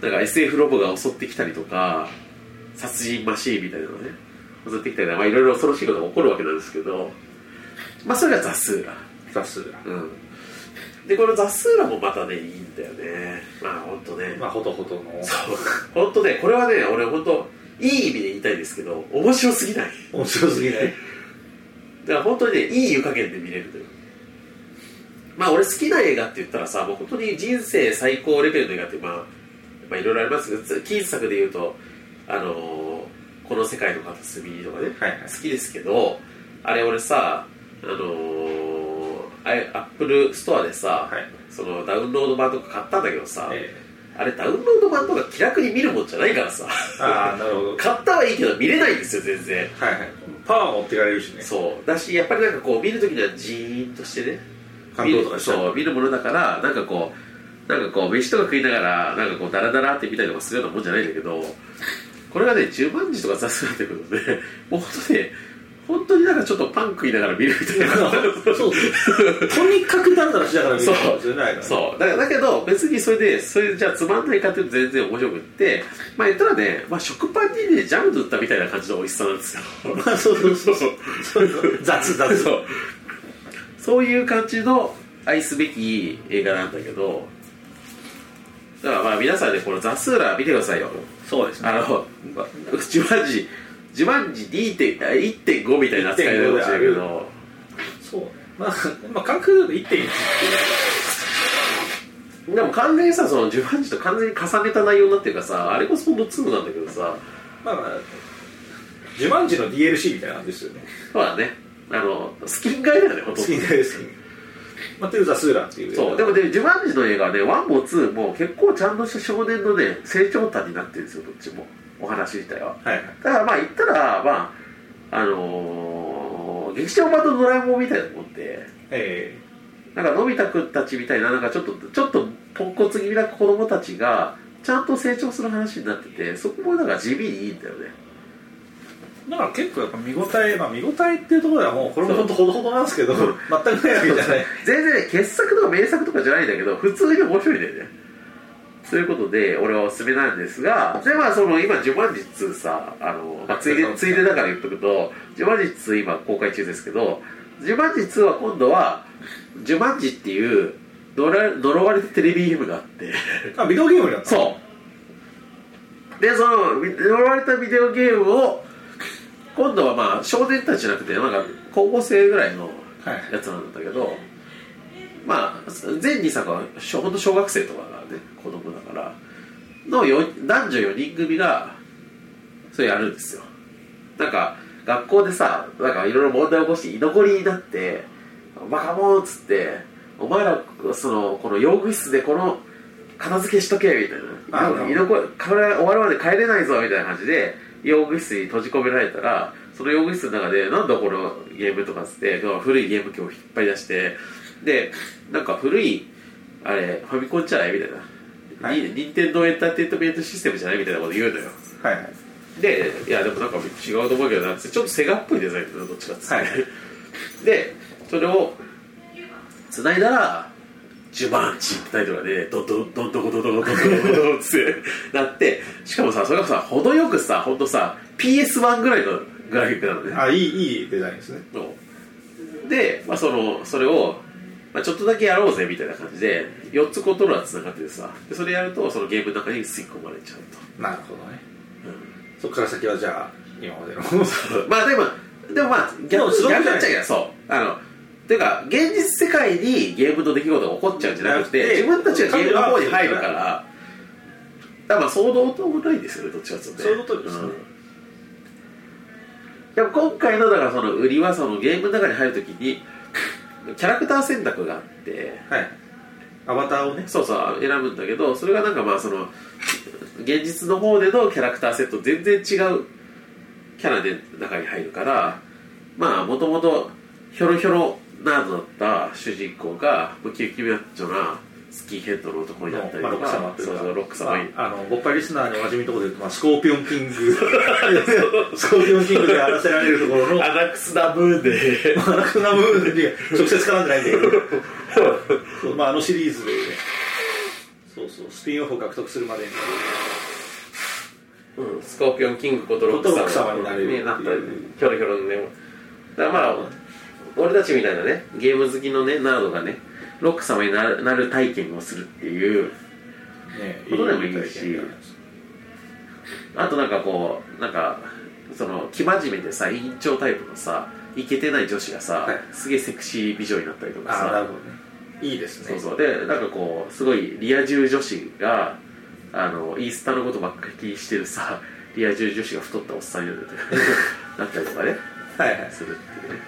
なんか SF ロボが襲ってきたりとか殺人マシーンみたいなのがね襲ってきたりとかまあいろいろ恐ろしいことが起こるわけなんですけどまあそれがザ・スーラザスーラうん。でこのザ・スーラもまたねいいんだよね。まあ本当ね。まあほどほどの。そう。本当ねこれはね俺本当いい意味で言いたいですけど面白すぎない。面白すぎない。だから本当にねいい湯加減で見れるという。まあ俺好きな映画って言ったらさもう本当に人生最高レベルの映画ってまあまあいろいろありますけど近作で言うとあのーこの世界の片隅とかね、はいはい。好きですけどあれ俺さあのー、 Apple Store でさ、はい。そのダウンロード版とか買ったんだけどさ、えあれダウンロード版とか気楽に見るもんじゃないからさ。えああなるほど。買ったはいいけど見れないんですよ全然。はいはい。パワー持ってかれるしね。そう。だしやっぱりなんかこう見るときにはジーンとしてね。感動とかそう見るものだからなんかこうなんかこう飯とか食いながらなんかこうダラダラって見たりとかするようなもんじゃないんだけどこれがね10万字とか雑誌になってくるとねもう本当ね本当になんかちょっとパン食いながら見るみたいな。そうとにかくだらだらしながら見るそう。そう。だだけど別にそれでそれじゃあつまんないかっていうと全然面白くって。まあ言ったらね、まあ、食パンにねジャム塗ったみたいな感じの美味しさなんですよ。まあそうそうそう。そう雑雑。そう。そういう感じの愛すべき映画なんだけど。だからまあ皆さんねこのザ・スーラー見てくださいよ。そうですね。あの自自慢時1.5みたいな扱いだかもしれないけどそうねまあ、まあ、感覚で言うと1.1っていうでも完全にさその自慢時と完全に重ねた内容になってるからさあれこそ本当2なんだけどさまあまあ自慢時の DLC みたいな感じですよねそうだねあのスキン買いだよねほとんどスキンガイですスキンまあ、というザ・スーラーっていうそうでもね自慢時の映画はね1も2も結構ちゃんとした少年のね成長譚になってるんですよどっちもお話自体ははいはい。だからまあ言ったらまああのー劇場版のドラえもんみたいなもんで。えなんかのび太くんたちみたいななんかちょっとちょっとポンコツ気味な子供たちがちゃんと成長する話になっててそこもなんか地味にいいんだよね。えだから結構やっぱ見応えまあ見応えっていうところではもうこれも本当ほどほどなんですけど全くないわけじゃない。全然ね傑作とか名作とかじゃないんだけど普通に面白いんだよねそういうことで俺はおすすめなんですがでまあその今「ジュマンジ2」さあの、まあ、ついでついでだから言っとくと「ジュマンジ2」今公開中ですけど「ジュマンジ2」は今度は「ジュマンジ」っていう呪呪われたテレビゲームがあって。あビデオゲームになったそう。でそのみ呪われたビデオゲームを今度はまあ少年たちじゃなくてなんか高校生ぐらいのはい。やつなんだけど、まあ全2作はしょほんと小学生とかがね子供だからのよ男女4人組がそれやるんですよ。なんか学校でさなんかいろいろ問題を起こして居残りになって「バカモン」っつって「お前らそのこの用具室でこの片付けしとけ」みたいあな「居残りこれ終わるまで帰れないぞ」みたいな感じで用具室に閉じ込められたらその用具室の中で「なんだこのゲーム」とかっつって古いゲーム機を引っ張り出してでなんか古いあれファミコンじゃないみたいな、はい。に任天堂エンターテインメントシステムじゃないみたいなこと言うのよ。はいはい。でいやでもなんか違うと思うけどなってちょっとセガっぽいデザインだなどっちかっつって、はい でそれを繋いだら「ジュマンチ」ってタイトルがねドンドンドンドコドンドコドンドコドンドコってなってしかもさそれがさ程よくさほんとさ PS1 ぐらいのグラフィックなのねあいいいいデザインですねそうで、まあ、そのそれを、まあ、ちょっとだけやろうぜみたいな感じで4つコントローラーつながっててさでそれやるとそのゲームの中に吸い込まれちゃうなるほどね、そこから先はじゃあ今までの。とまあでもでもまあ逆でもすごく逆っちゃいけないそう。あのていうか現実世界にゲームの出来事が起こっちゃうんじゃなくて自分たちがゲームの方に入るからだからまあ騒動ともないですよねどっちかっていうとね。そういうことですね。ん。でも今回のだからその売りはそのゲームの中に入るときにキャラクター選択があってはい。アバターをね。そうそう選ぶんだけどそれがなんかまあその現実の方でのキャラクターセット全然違うキャラで中に入るからまあもともとひょろひょろナードだった主人公がムキムキマッチョなスキンヘッドの男になったりまあ、とかロック様っていうか。そうック様。に、まあ、あのボッパイリスナーにおなじみのところで言うと、まあ、スコーピオンキング。スコーピオンキングでやらせられるところの。アナクスダムーンでまあラクナムーンに直接絡んでないんだけどまあ、あのシリーズで、ね、そうそう。スピンオフを獲得するまでに。うん。スコーピオンキングことロック様。になれるねなったり。ひょろひょろのね。だからまあ俺たちみたいなねゲーム好きのねナードがねロック様になる体験をするっていうねことでもいいし体験になりますあとなんかこうなんかその生真面目でさ委員長タイプのさイケてない女子がさ、はい。すげえセクシー美女になったりとかさ。なるほどね。いいですね。そうそう。でなんかこうすごいリア充女子があのインスタのことばっかり気にしてるさリア充女子が太ったおっさんに なったりとかね。はいはい。するっていうね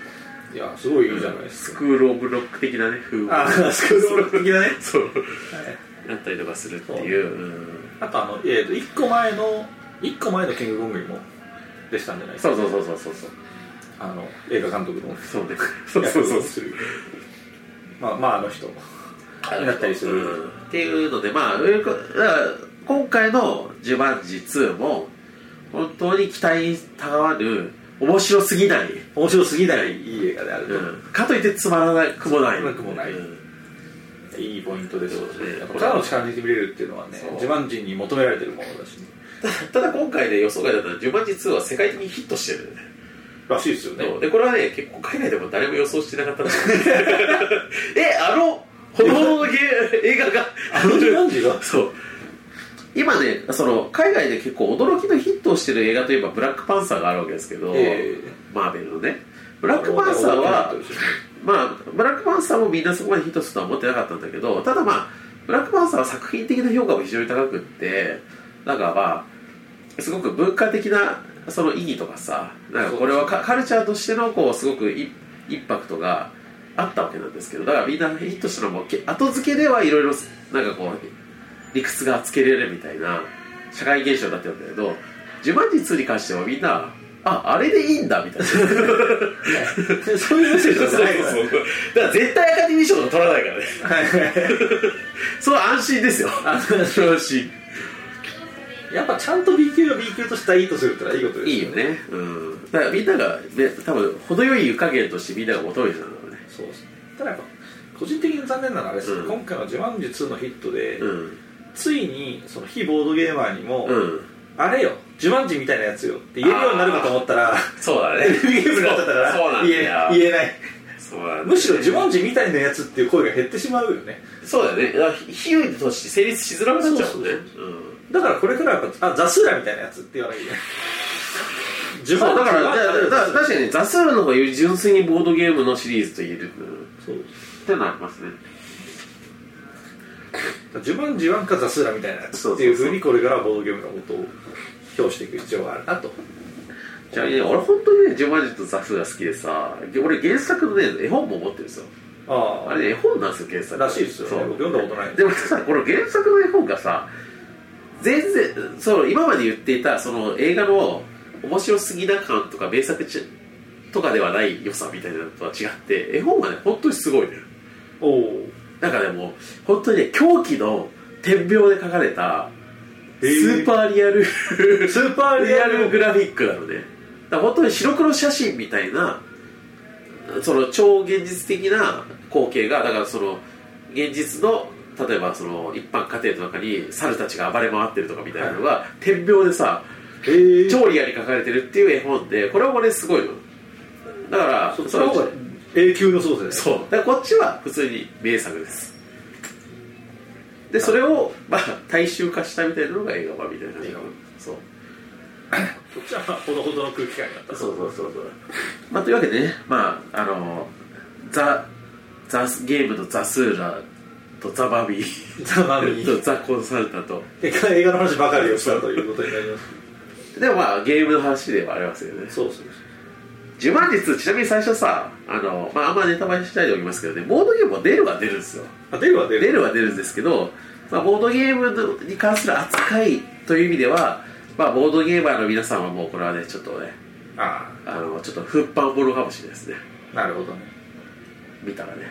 いやすごいいいじゃないですか。スクール・オブ・ロック的なね風あースクールオブロック的なね。そう。はい。なったりとかするっていう。う。んあとあの、えー、と1個前の1個前のキングコングにも出したんじゃないですか。そうそうそうそうそう。そうあの映画監督の。そうね。そうそうそう役をするまあまああの人。になったりする。うん。っていうのでまあいうこだから今回の「ジュマンジ2」も本当に期待にたがわる面白すぎない、面白すぎないいい映画であると、うん。かといってつまらなくもない。つまらなくもない。うん。いいポイントですよね。やっぱただの力抜いて見れるっていうのはね自慢人に求められてるものだし、ね、ただ今回で予想外だったら「ジュマンジ2」は世界的にヒットしてる。らしいですよね。でこれはね結構海外でも誰も予想してなかった。えあのほどほどの 映画が。あのジュマンジが？そう今ねその海外で結構驚きのヒットをしてる映画といえばブラックパンサーがあるわけですけど、えマーベルのね。ブラックパンサーはまあブラックパンサーもみんなそこまでヒットするとは思ってなかったんだけどただまあブラックパンサーは作品的な評価も非常に高くってだからまあすごく文化的なその意義とかさなんかこれはカカルチャーとしてのこうすごくイインパクトがあったわけなんですけどだからみんなヒットしたのもけ後付けではいろいろなんかこう理屈がつけられるみたいな社会現象になってるんだけど「呪文字2」に関してはみんなああれでいいんだみたいな。そういうメッセージじゃないからだから絶対アカデミー賞とか取らないからね。そう安心ですよ。安心。やっぱちゃんと B 級は B 級としていいとするってのはいいことですいいよね。うん。だからみんなが、ね、多分程よい湯加減としてみんなが求めてたんだろうね。そうですただやっぱ個人的に残念なのはあれです、うん。今回の「ジュマンジ2」のヒットで、うんついにその非ボードゲーマーにも、うん。あれよジュマンジみたいなやつよって言えるようになるかと思ったらそうだね。ゲームになっちゃったから言え言えない。そうなんだよむしろジュマンジみたいなやつっていう声が減ってしまうよね。そうだよね。だから比喩として成立しづらくなっちゃうもんね。だからこれからはやっぱあザスーラみたいなやつって言わなきゃいけないジュマンジそうだから確かにねザスールの方がより純粋にボードゲームのシリーズと言える。そう。っていうのはありますねジュマンジ1かザスーラみたいなっていうふうにこれからボードゲームのことを評していく必要があるなと。ちなみにね俺本当にねジョマジとザスが好きでさ俺原作のね絵本も持ってるんですよ。ああ。れね絵本なんですよ原作。らしいですよ。ね読んだことない。でもさこの原作の絵本がさ全然そう今まで言っていたその映画の面白すぎな感とか名作ちとかではない良さみたいなのとは違って絵本がね本当にすごいねおおなんかねもう本当にね狂気の点描で描かれたスへー ーパーリアルスーパーリアルルグラフィックなのね。だから本当に白黒写真みたいなその超現実的な光景がだからその現実の例えばその一般家庭の中に猿たちが暴れ回ってるとかみたいなのが点描でさ超リアルに描かれてるっていう絵本でこれもねすごいのだからそその方が永久の操作ですそう。だからこっちは普通に名作です。でそれをまあ大衆化したみたいなのが映画版みたいな。映画版。そう。こっちはまあほどほどの空気感になった。そうそうそうそう。まあというわけでねまああのザ・ザ・ゲームのザ・スーラとザ・バビー。ザマミ とザ・コンサルタント。映画の話ばかりをしたということになります。でもまあゲームの話ではありますよね。そうそうジュマンジ2ちなみに最初さあの、まあ、あんまネタバレしないでおきますけどねボードゲームも出るは出るんですよ。あ出るは出る。出るは出るんですけど、まあ、ボードゲームに関する扱いという意味では、まあ、ボードゲーマーの皆さんはもうこれはねちょっとねああ。のちょっと不販ものかもしれないですね。あなるほどね。見たらね。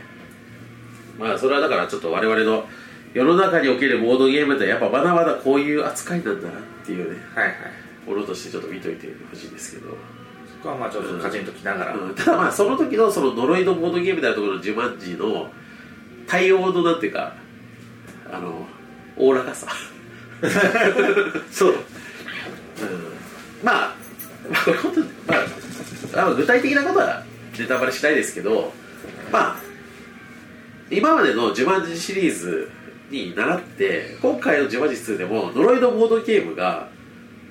まあそれはだからちょっと我々の世の中におけるボードゲームってやっぱまだまだこういう扱いなんだなっていうねはいはい。ものとしてちょっと見といてほしいんですけど、そこはまあちょっとカチンときながら、うん。ただまあその時のその呪いのボードゲームであるところのジュマンジの対応のなんていうかあのおおらかさ。そう。うん。まあ、まあ、まあ、あの具体的なことはネタバレしないですけど、まあ、今までのジュマンジシリーズに習って、今回のジュマンジ2でも、呪いのボードゲームが、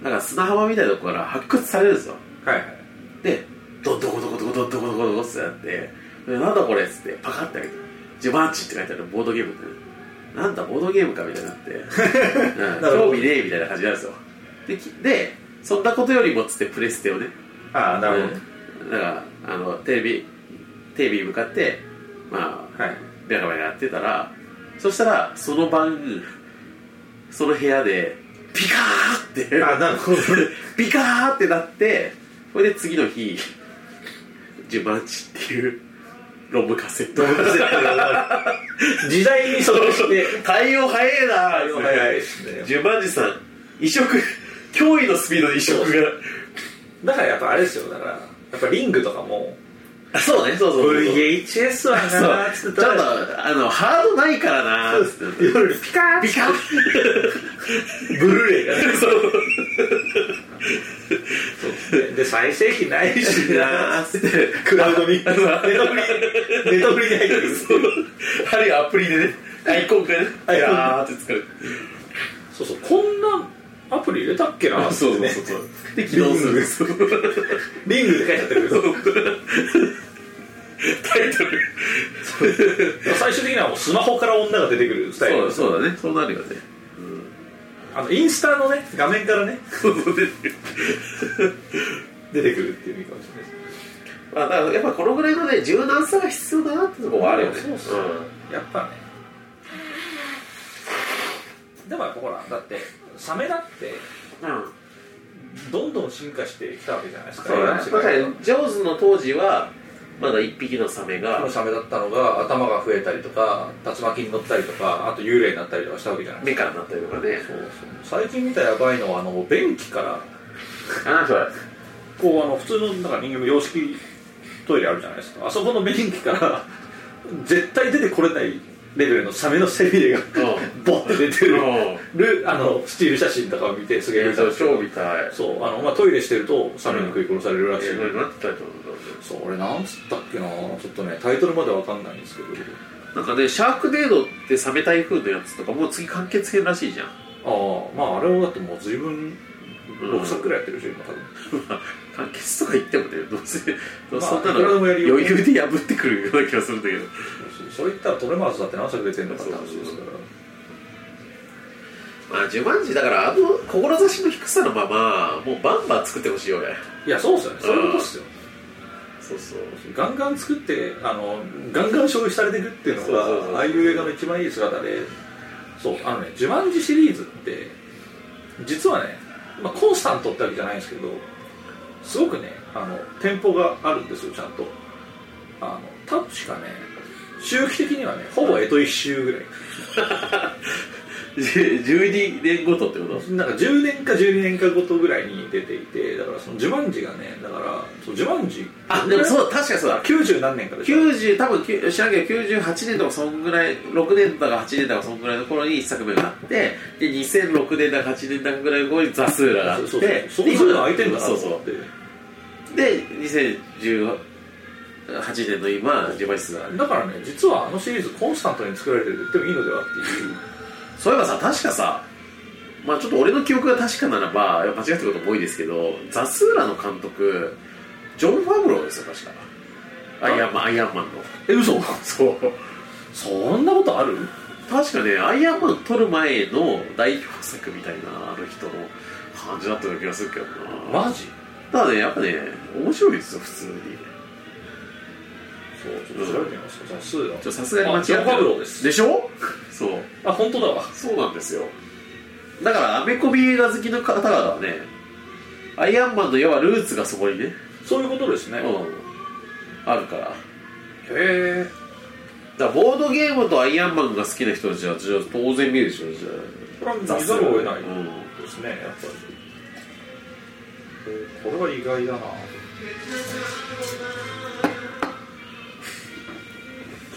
なんか砂浜みたいなところから発掘されるんですよ。はいはいで、どんどこどこどこどんどこどこどこってなって、でなんだこれっつって、パカって開けて、ジュマンジって書いてあるボードゲームって、なんだボードゲームかみたいになって、うん興味ねえみたいな感じなんですよ。で、きでそんなことよりもっつってプレステをね、ああなるほど、うん。だからあのテレビテレビに向かってまあはい。ベラベラやってたらそしたらその晩その部屋でピカーって。あなるほど。ピカーってなってそれで次の日「ジュマンチ」っていうロムカセット。時代にそのして対応早いな対応早いですね。ジュマンジさん移植驚異のスピードで移植がだからやっぱあれですよ。だからやっぱリングとかもそうねそうそうそう VHS はそうなーっつってちょっとあのハードないからなーっつって夜ピカーピカッブルーレイがね。そう。でで再生機ないしなーっつっててクラウドにネトフリ。ネトフリに入ってる。あるいはアプリでね。アイコンがね。って使う。そうそうこんなアプリ入れたっけなそうそうねそうそう。で起動する。リング。で書いちゃってるけど。タイトル。最終的にはもうスマホから女が出てくるスタイル。そうそうだね。そうなるよね。あのインスタのね画面からね。出てくるっていう意味かもしれない。ですまあだからやっぱこのぐらいのね柔軟さが必要だなってところはあるよね。そうそうやっぱね。でもやっぱほらだってサメだってどんどん進化してきたわけじゃないですかそうだね。確かにジョーズの当時はまだ一匹のサメがのサメだったのが頭が増えたりとか竜巻に乗ったりとかあと幽霊になったりとかしたわけじゃないですか。目からなったりとかね。そうそう最近見たやばいのはあの便器からあそれこうあの普通のなんか人間の洋式トイレあるじゃないですか。あそこの便器から絶対出てこれないレベルのサメの背びれがボッて出てる。るあのスチール写真とかを見てすげえ見た超見たい。そうあの、まあ、トイレしてるとサメに食い殺されるらしい、えーなんてタイトルそう俺なんつったっけな。ちょっとねタイトルまでわかんないんですけど。なんかねシャークネードってサメ台風のやつとかもう次完結編らしいじゃん。ああまああれもだってもう随分6作くらいやってるでしょ今多分 完結とか言ってもねどうせ、まあそんないくらでもやりよう。の余裕で破ってくるような気がするんだけど。そう言ったらトレマーズだって何作出てんのかって話ですからまあ呪文字だからあの志の低さのままもうバンバン作ってほしいよ俺いやそうっすよね。そういうことっすよ。そうそう。ガンガン作ってあのガンガン消費されていくっていうのがそうそうそうああいう映画の一番いい姿でそうあのね「呪文字」シリーズって実はね、まあ、コンスタントってわけじゃないんですけどすごくねあの店舗があるんですよちゃんと。あの確かね周期的にはねほぼ江戸一周ぐらい。12年ごとってこと？なんか10年か12年かごとぐらいに出ていてだからその呪文字がねだからそう呪文字あでもそう確かにそうだ。90何年かでしょ？90多分知らんけど98年とかそんぐらい6年とか8年とかそんぐらいの頃に1作目があってで2006年だか8年だかぐらいの頃にザ・スーラがあってそうそう。そこそういうの空いてんだなそうそう。で2018年の今ジバイスがだからね実はあのシリーズコンスタントに作られてるって言ってもいいのではっていうそういえばさ確かさまあちょっと俺の記憶が確かならば間違ってることも多いですけどザ・スーラの監督ジョン・ファブローですよ確か。アイアンマンアイアンマンの。え嘘？そう。そんなことある？確かねアイアンマン撮る前の代表作みたいなあの人の感じだったような気がするけどな。マジ？ただねやっぱね面白いですよ普通にちょっと調べてみますか。じゃあスーラちょっとさすがに間違ってあジョン・ファブローです。でしょ？そう。あ本当だわ。そうなんですよ。だからアメコミ映画好きの方々はねアイアンマンの要はルーツがそこにね。そういうことですね、へうん。あるから。え。だからボードゲームとアイアンマンが好きな人たちは当然見るでしょ。じゃこれは見あざるを得ないうんで。すねやっぱり。えーこれは意外だな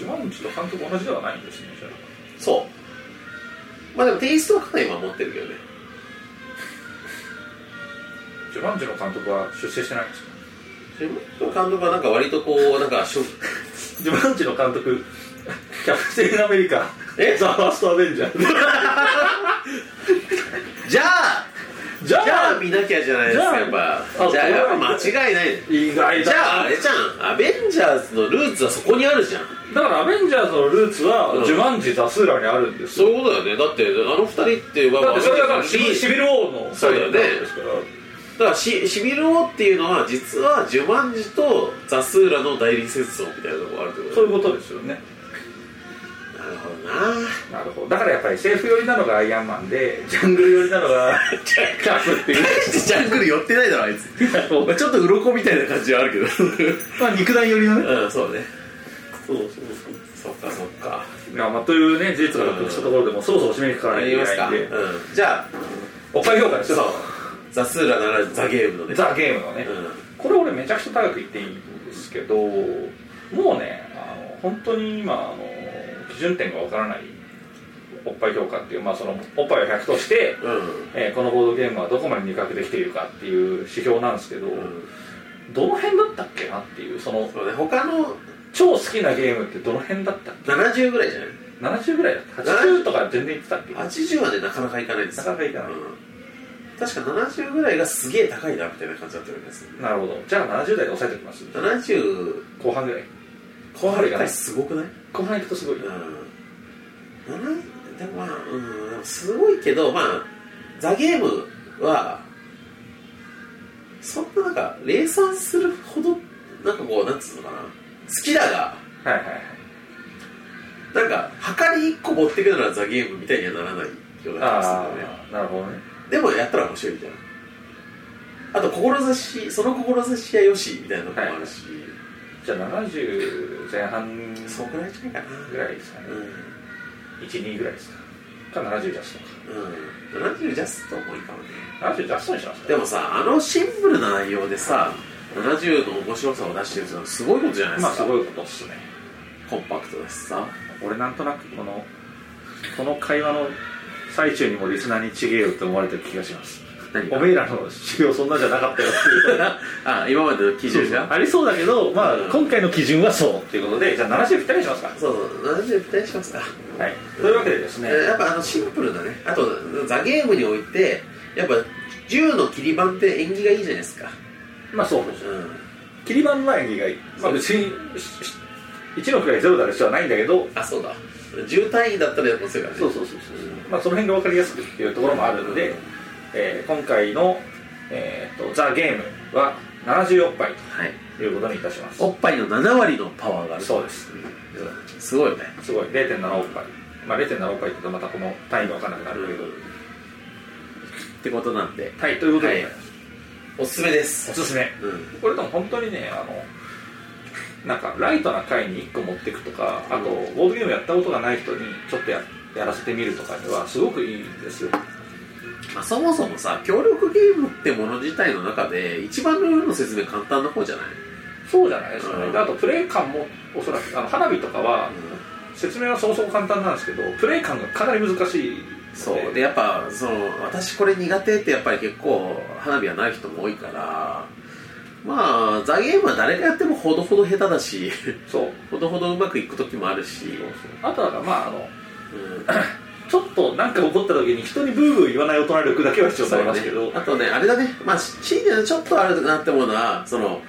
ジマンチと監督同じではないんですねじゃあそう。まあでもテイストはかなり守ってるけどね。ジュマンジの監督は出世してないんですか？監督はなんか割とこうなんかしょ ジュマンジの監督キャプテンアメリカ。え？ザ・ファーストアベンジャー。じゃあじゃあ見なきゃじゃないですかやっぱ。あじゃあやっぱ間違いない。意外だ。じゃああれじゃん。アベンジャーズのルーツはそこにあるじゃん。だからアベンジャーズのルーツは、うん。ジュマンジザスーラにあるんですよ。そういうことだよね。だってあの二人ってだってそれがシリビシビル王のそうだよね。だからしシビル王っていうのは実はジュマンジとザスーラの代理戦争みたいなところあるってことそういうことですよねな。るほど。だからやっぱり政府寄りなのがアイアンマンでジャングル寄りなのがキャップっていう。ジャングル寄ってないだろあいつ。ま あちょっと鱗みたいな感じはあるけど。まあ肉弾寄りのね。うんそうね。そうそうそう。そっかそっか。いやまあというね事実が納得したところでもうそろそろ締めにかからないといけないんで。うん、じゃお買い評価ですそう。ザスーラならザゲームのね。ザ・ゲームのね。うん。これ俺めちゃくちゃ高く言っていいですけどもうねあの本当に今あの基準点がわからないおっぱい評価っていう、まあ、そのおっぱいを100として、うん。えーこのボードゲームはどこまで肉薄できているかっていう指標なんですけど、うん。どの辺だったっけなっていうそのそうね他の超好きなゲームってどの辺だったっ70ぐらいじゃない？け70ぐらいだった。80とか全然言ってたっけ？80はねなかなかいかないです。なかなかいかない。うん。確か70ぐらいがすげえ高いなみたいな感じだったようですなるほど。じゃあ70代で抑えておきます。70後半ぐらい。後半が後半がねすごくない？後半行くとすごい。うん。7でもまあうんすごいけどまあザ・ゲームはそんななんか冷散するほどなんかこうなんつうのかな。好きだが。はいはいはい。なんかはかり1個持ってくならザ・ゲームみたいにはならないような気がするんね。なるほどね。でもやったら面白いじゃん。あと志その志はよしみたいなのもあるし、じゃあ70前半そうくらいじゃないかなぐらいですかね。うん12ぐらいですか。か70ジャストか。うん。70ジャストもいいかもね。70ジャストにしますかでもさあのシンプルな内容でさ70の面白さを出してるのはすごいことじゃないですか、まあすごいことっすね。コンパクトだしさ。俺なんとなくこのこの会話の最中にもリスナーにちげえよって思われてる気がします。何おめえらの修行そんなじゃなかったよっていう あ今までの基準が？ありそうだけど、まあうん。今回の基準はそうっていうことでじゃあ70ぴったりにしますか。そうそう。70ぴったりしますか。はい。というわけでですね、やっぱあのシンプルなね。あとザ・ゲームにおいてやっぱ銃の切り板って縁起がいいじゃないですか。まあそうです。うん。切り板の演技がいい、まあ、別に1の位0である必要はないんだけど。あそうだ。10単位だったらやっぱそうからね。そうそうそうそう、まあ、その辺が分かりやすくっていうところもあるので、えー今回の、えーと「ザ・ゲームは70おっぱいはい。ということにいたします。おっぱいの7割のパワーがあるそうです。すごいよね。すごい。0.7おっぱい。まあ0.7おっぱいって言うとまたこの単位が分からなくなるけど、ってことなんで。はいということで、はい。おすすめです。おすすめ。うん。これでも本当にねあのなんかライトな回に1個持っていくとかあとボードゲームやったことがない人にちょっとややらせてみるとかにはすごくいいんですよまあ、そもそもさ協力ゲームってもの自体の中で一番ルールの説明簡単な方じゃない、そうじゃない？ですかね、うん。であとプレイ感もおそらくあの花火とかは説明はそもそも簡単なんですけどプレイ感がかなり難しい。そう。でやっぱその私これ苦手ってやっぱり結構花火はない人も多いからまあザ・ゲームは誰がやってもほどほど下手だしそう。ほどほどうまくいく時もあるし、あとはまああのうん ちょっと何か起こった時に人にブーブー言わない大人力だけは必要になりますけど、ね。あとねあれだね。まあシーンでちょっとあるなって思うのはその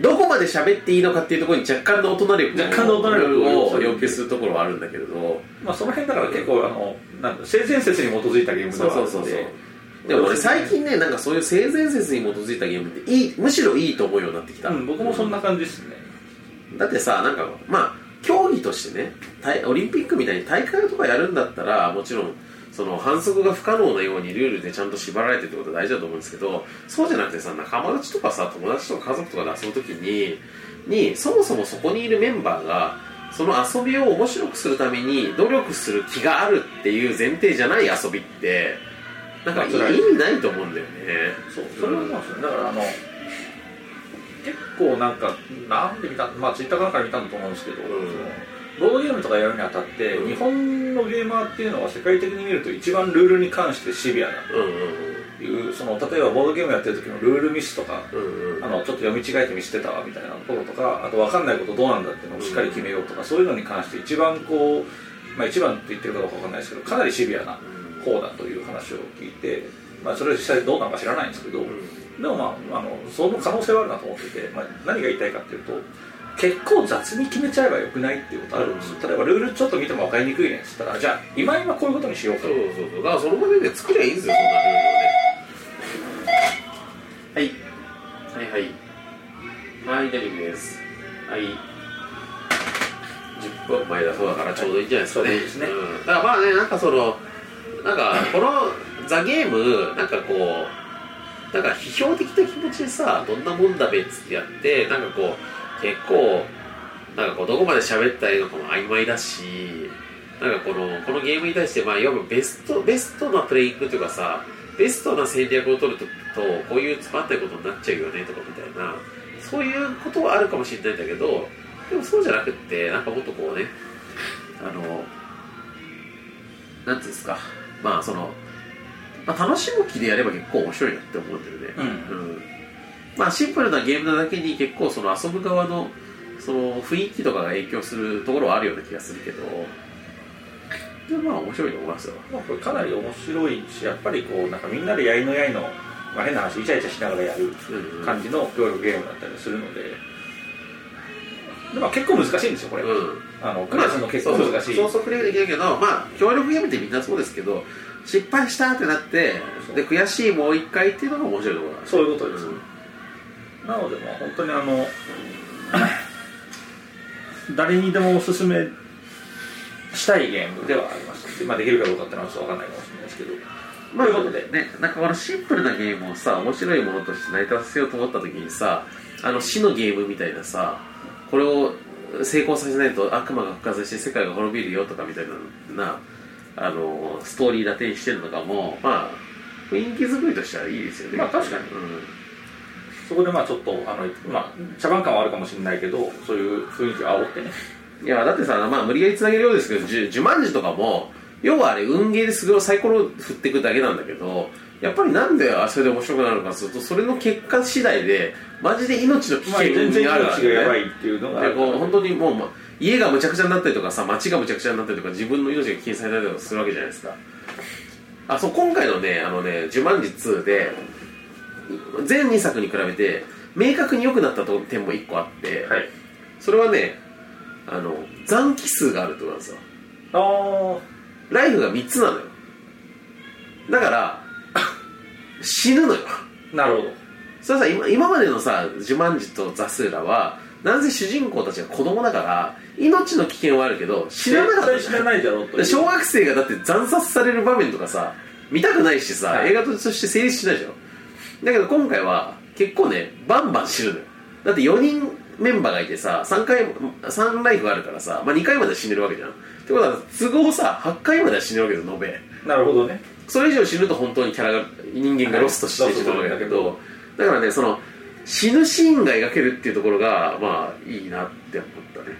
どこまで喋っていいのかっていうところに若干の大人力若干の大人力をを要求するところはあるんだけれど。まあ、その辺だから結構あのなんだ性善説に基づいたゲームでそうそうそうそう。ででも俺最近ねなんかそういう性善説に基づいたゲームっていいむしろいいと思うようになってきた、うん、僕もそんな感じですね、だってさなんかまあ競技としてね大オリンピックみたいに大会とかやるんだったらもちろんその反則が不可能なようにルールでちゃんと縛られてってことは大事だと思うんですけどそうじゃなくてさ仲間内とかさ友達とか家族とかで遊ぶ時ににそもそもそこにいるメンバーがその遊びを面白くするために努力する気があるっていう前提じゃない遊びってなんか意味ないと思うんだよね。そうそれはそうですね。だからあの結構なんかなんで見たまあツイッターかなんかで見たんだと思うんですけど、ボードゲームとかやるにあたって、うん。日本のゲーマーっていうのは世界的に見ると一番ルールに関してシビアだいうその例えばボードゲームやってる時のルールミスとかあのちょっと読み違えてミスってたわみたいなところとかあと分かんないことどうなんだっていうのをしっかり決めようとか、そういうのに関して一番こう、まあ、一番って言ってるかどうか分かんないですけどかなりシビアな方だという話を聞いて、まあ、それ実際どうなのか知らないんですけど、でもまああのその可能性はあるなと思ってて、まあ、何が言いたいかっていうと結構雑に決めちゃえばよくないっていうことあるんですよ、例えばルールちょっと見ても分かりにくいねっつったらじゃあ今今こういうことにしようか。そうそうそう。だからその場でね作りゃいいんですよそんなルールをね。はい。はいはい。はい大丈夫です。はい。10分前だそうだからちょうどいいんじゃないですかね、そうですね。ん、だからまあねなんかそのなんかこのザ・ゲームなんかこうなんか批評的な気持ちでさどんなもんだべっつってやってなんかこう結構なんかこうどこまで喋ったらいいのかも曖昧だしなんかこのこのゲームに対してまあいわばベストベストなプレイングというかさベストな戦略を取るとこういうつまんないことになっちゃうよねとかみたいなそういうことはあるかもしれないんだけどでもそうじゃなくってなんかもっとこうねあのなんていうんですかまあその、まあ、楽しむ気でやれば結構面白いなって思ってるね、うん。まあシンプルなゲームなだけに結構その遊ぶ側のその雰囲気とかが影響するところはあるような気がするけど。でもまあ面白いと思いますよ。まあ、これかなり面白いしやっぱりこうなんかみんなでやりのやいの、まあ、変な話イチャイチャしながらやるうんうん。感じの協力ゲームだったりするので。で、まあ、結構難しいんですよこれ、うん。あのクリアするの結構難しい、そうそうクリアできるけどまあ協力ゲームってみんなそうですけど失敗したってなってで悔しいもう一回っていうのが面白いところそういうことです、うん。なのでまあ本当にあの 誰にでもおすすめしたいゲームではあります。まあ、できるかどうかってのはちょっと分かんないかもしれないですけど。まあ、ということで。ね、なんかこのシンプルなゲームをさ面白いものとして成り立たせようと思った時にさあの死のゲームみたいなさこれを成功させないと悪魔が復活して世界が滅びるよとかみたいななあのストーリー立てにしてるのかもまあ雰囲気作りとしてはいいですよね。まあ確かに。うん。そこでまあちょっとあの、まあ、茶番感はあるかもしれないけどそういう雰囲気を煽ってね。いやだってさ、まあ、無理やりつなげるようですけど呪文字とかも要はあれ運ゲーですごいサイコロを振っていくだけなんだけどやっぱりなんであそれで面白くなるのかするとそれの結果次第でマジで命の危険にある命がやばいっていうのがあでこう本当にもう、ま家がむちゃくちゃになったりとかさ街がむちゃくちゃになったりとか自分の命が危険されたりとかするわけじゃないですか。あそう今回のねあのね「呪文字2」で全2作に比べて明確に良くなった点も1個あって、はい。それはねあの残機数があるってことなんですよ。あライフが3つなのよ。だから 死ぬのよ。あなるほどそれはさ今今までのさジュマンジとザスーラはなぜ主人公たちが子供だから命の危険はあるけど死ななかった絶対死なないだろう。小学生がだって惨殺される場面とかさ見たくないしさ、はい。映画として成立しないでしょだけど今回は結構ねバンバン死ぬのよ。だって4人メンバーがいてさ3回3ライフがあるからさ、まあ、2回まで死ねるわけじゃん。ってことは都合さ8回までは死ぬわけよ延べ。なるほどね。それ以上死ぬと本当にキャラが人間がロストしてしまうんだけど、だからねその死ぬシーンが描けるっていうところがまあいいなって思ったね。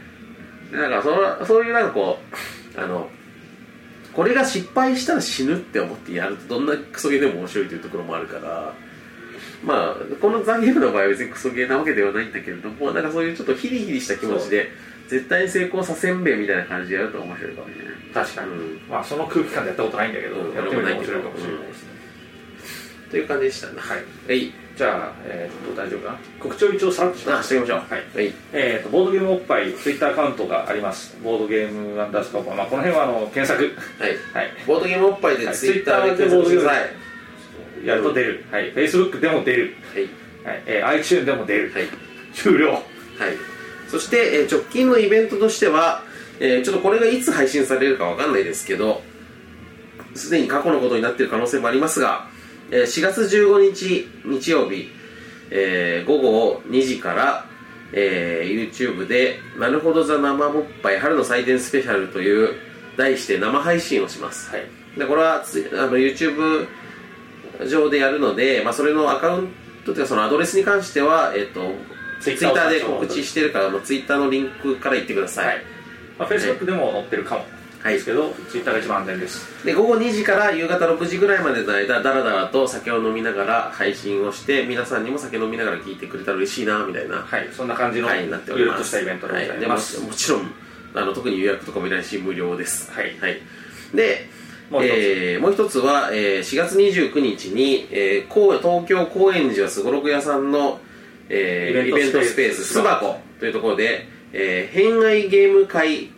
でなんかそのそういうなんかこうあのこれが失敗したら死ぬって思ってやるとどんなクソゲーでも面白いというところもあるからまあこのザ・ゲームの場合は別にクソゲーなわけではないんだけれどもなんかそういうちょっとヒリヒリした気持ちで絶対に成功させんべいみたいな感じでやると面白いかもしれない。確かに、うんまあその空気感でやったことないんだけど、うん。やってみると面白いかもしれないですね、という感じでしたね。はい。はいじゃあ、えー、と大丈夫かな？告知を一応さらっとしていきましょう。はい。はい。えー、とボードゲームおっぱいツイッターアカウントがあります。ボードゲームアンダースコープ、まあ、この辺はあの検索。はい。はい。ボードゲームおっぱいではい。ツイッターで検索してください。やると出る、はい、Facebook でも出る、はい。はい。えー、iTunes でも出る、はい。終了。はい。そして、えー直近のイベントとしては、えーちょっとこれがいつ配信されるかわかんないですけど、すでに過去のことになっている可能性もありますが、えー4月15日日曜日、えー午後2時から、えー YouTube で「なるほどザ生もっぱい春の祭典スペシャル」という題して生配信をします、はい。でこれはつあの YouTube 上でやるので、まあ、それのアカウントというかそのアドレスに関しては、えっとツイッターで告知してるからツイッターのリンクから行ってください、はい。まあ、Facebook でも載ってるかも。はいですけど、Twitter が一番安全ですで午後2時から夕方6時ぐらいまでの間ダラダラと酒を飲みながら配信をして皆さんにも酒飲みながら聞いてくれたら嬉しいなみたいなはい。そんな感じのはいなっております。としたイベントでござはい。でもいます、もちろんあの特に予約とかもいないし無料です。はい。でもう一つ。えーもう一つは、えー4月29日に、えー高東京高円寺はすごろく屋さんの、えーイイベントスペース巣箱というところで、えー偏愛ゲーム会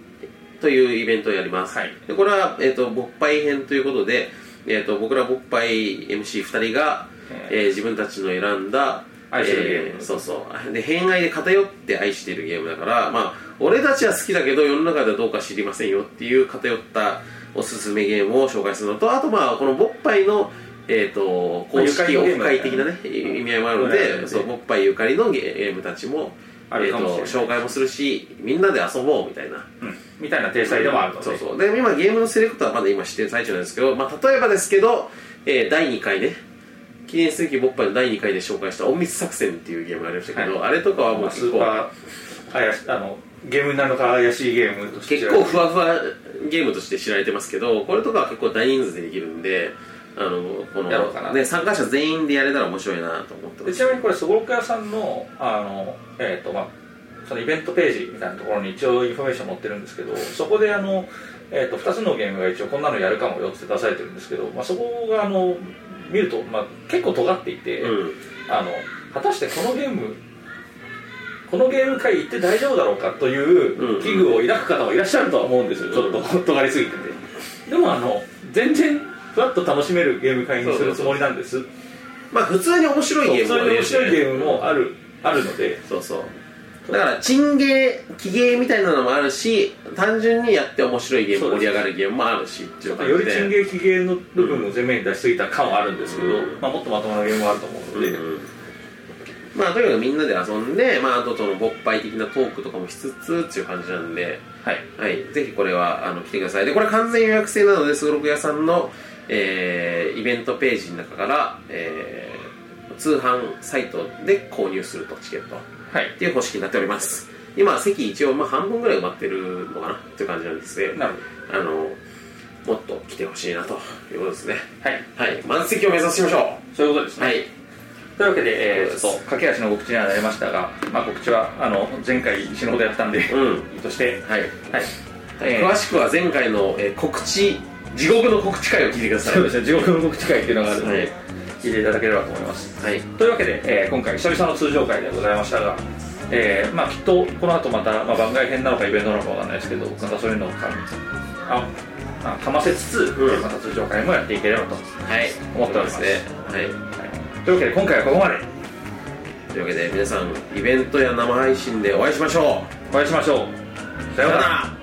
というイベントをやります、はい。でこれは、えー、と勃発編ということで、えー、と僕ら勃発 MC2 人が、ええー自分たちの選んだ愛してるゲーム。えそうそう。で偏愛で偏って愛しているゲームだからまあ俺たちは好きだけど世の中ではどうか知りませんよっていう偏ったおすすめゲームを紹介するのとあとまあこの勃発のえー、と公式オフ会的なね意味合いもあるのうんでそう勃発ゆかりのゲームたちもあるかもしれない。えーと紹介もするしみんなで遊ぼうみたいな。うん、みたいな体裁でもあるので、そうそう。で今ゲームのセレクトはまだ今してる最中なんですけど、まあ、例えばですけど、えー第2回ね。記念すべきボッパイの第2回で紹介した隠密作戦っていうゲームがありましたけど、はあれとかはもう結構。ーパー怪しあのゲームになるのか怪しいゲームとして結構ふわふわゲームとして知られてますけどこれとかは結構大人数でできるんであのこのやろうかな。ね、参加者全員でやれたら面白いなと思ってまですちなみにこれすごろく屋さんのあの、えーとまあ、そのイベントページみたいなところに一応インフォメーション載ってるんですけどそこであの、えー、と2つのゲームが一応こんなのやるかもよって出されてるんですけど、まあ、そこがあの見ると、まあ、結構尖っていて、うん。あの果たしてこのゲームこのゲーム会行って大丈夫だろうかという危惧を抱く方もいらっしゃるとは思うんですよ。ちょっと尖りすぎてて。でもあの全然ふわっと楽しめるゲーム会にするつもりなんです。まあ普通に面白いゲームそういう面白いゲームムもあるあるので。そうそう。だからチンゲーキゲーみたいなのもあるし単純にやって面白いゲーム盛り上がるゲームもあるしっていうちょっとより感じでチンゲーキゲーの部分を前面に出しすぎた感はあるんですけど、うん。まあ、もっとまともなゲームもあると思うので、うんまあとにかくみんなで遊んで、まあ、あとその勃発的なトークとかもしつつっていう感じなんで、はい。はい、ぜひこれはあの来てください。でこれ完全予約制なのですごろく屋さんの、えーイベントページの中から、えー通販サイトで購入するとチケット。はい。っていう方式になっております。今席一応まあ半分ぐらい埋まってるのかな？っていう感じなんですねあのもっと来てほしいなということですね。はい。はい。満席を目指しましょそういうことですね、うはい。というわけで、えー、ちょっと駆け足の告知にはなりましたが、まあ、告知はあの前回死ぬほどやったんで、うん。として。はい。はい、はい。えー。詳しくは前回の、えー告知地獄の告知会を聞いてください。そうです。ね地獄の告知会っていうのがあるので、はい。聞いていただければと思います。はい。というわけで、えー今回久々の通常会でございましたが、えーまあ、きっとこの後また、まあ、番外編なのかイベントなのかわかんないですけどまたそういうのをかああかませつつ、うん。えーまた通常会もやっていければと、はい。思っております。ねはいはい。というわけで今回はここまで。というわけで皆さんイベントや生配信でお会いしましょう。お会いしましょう。さようなら。ら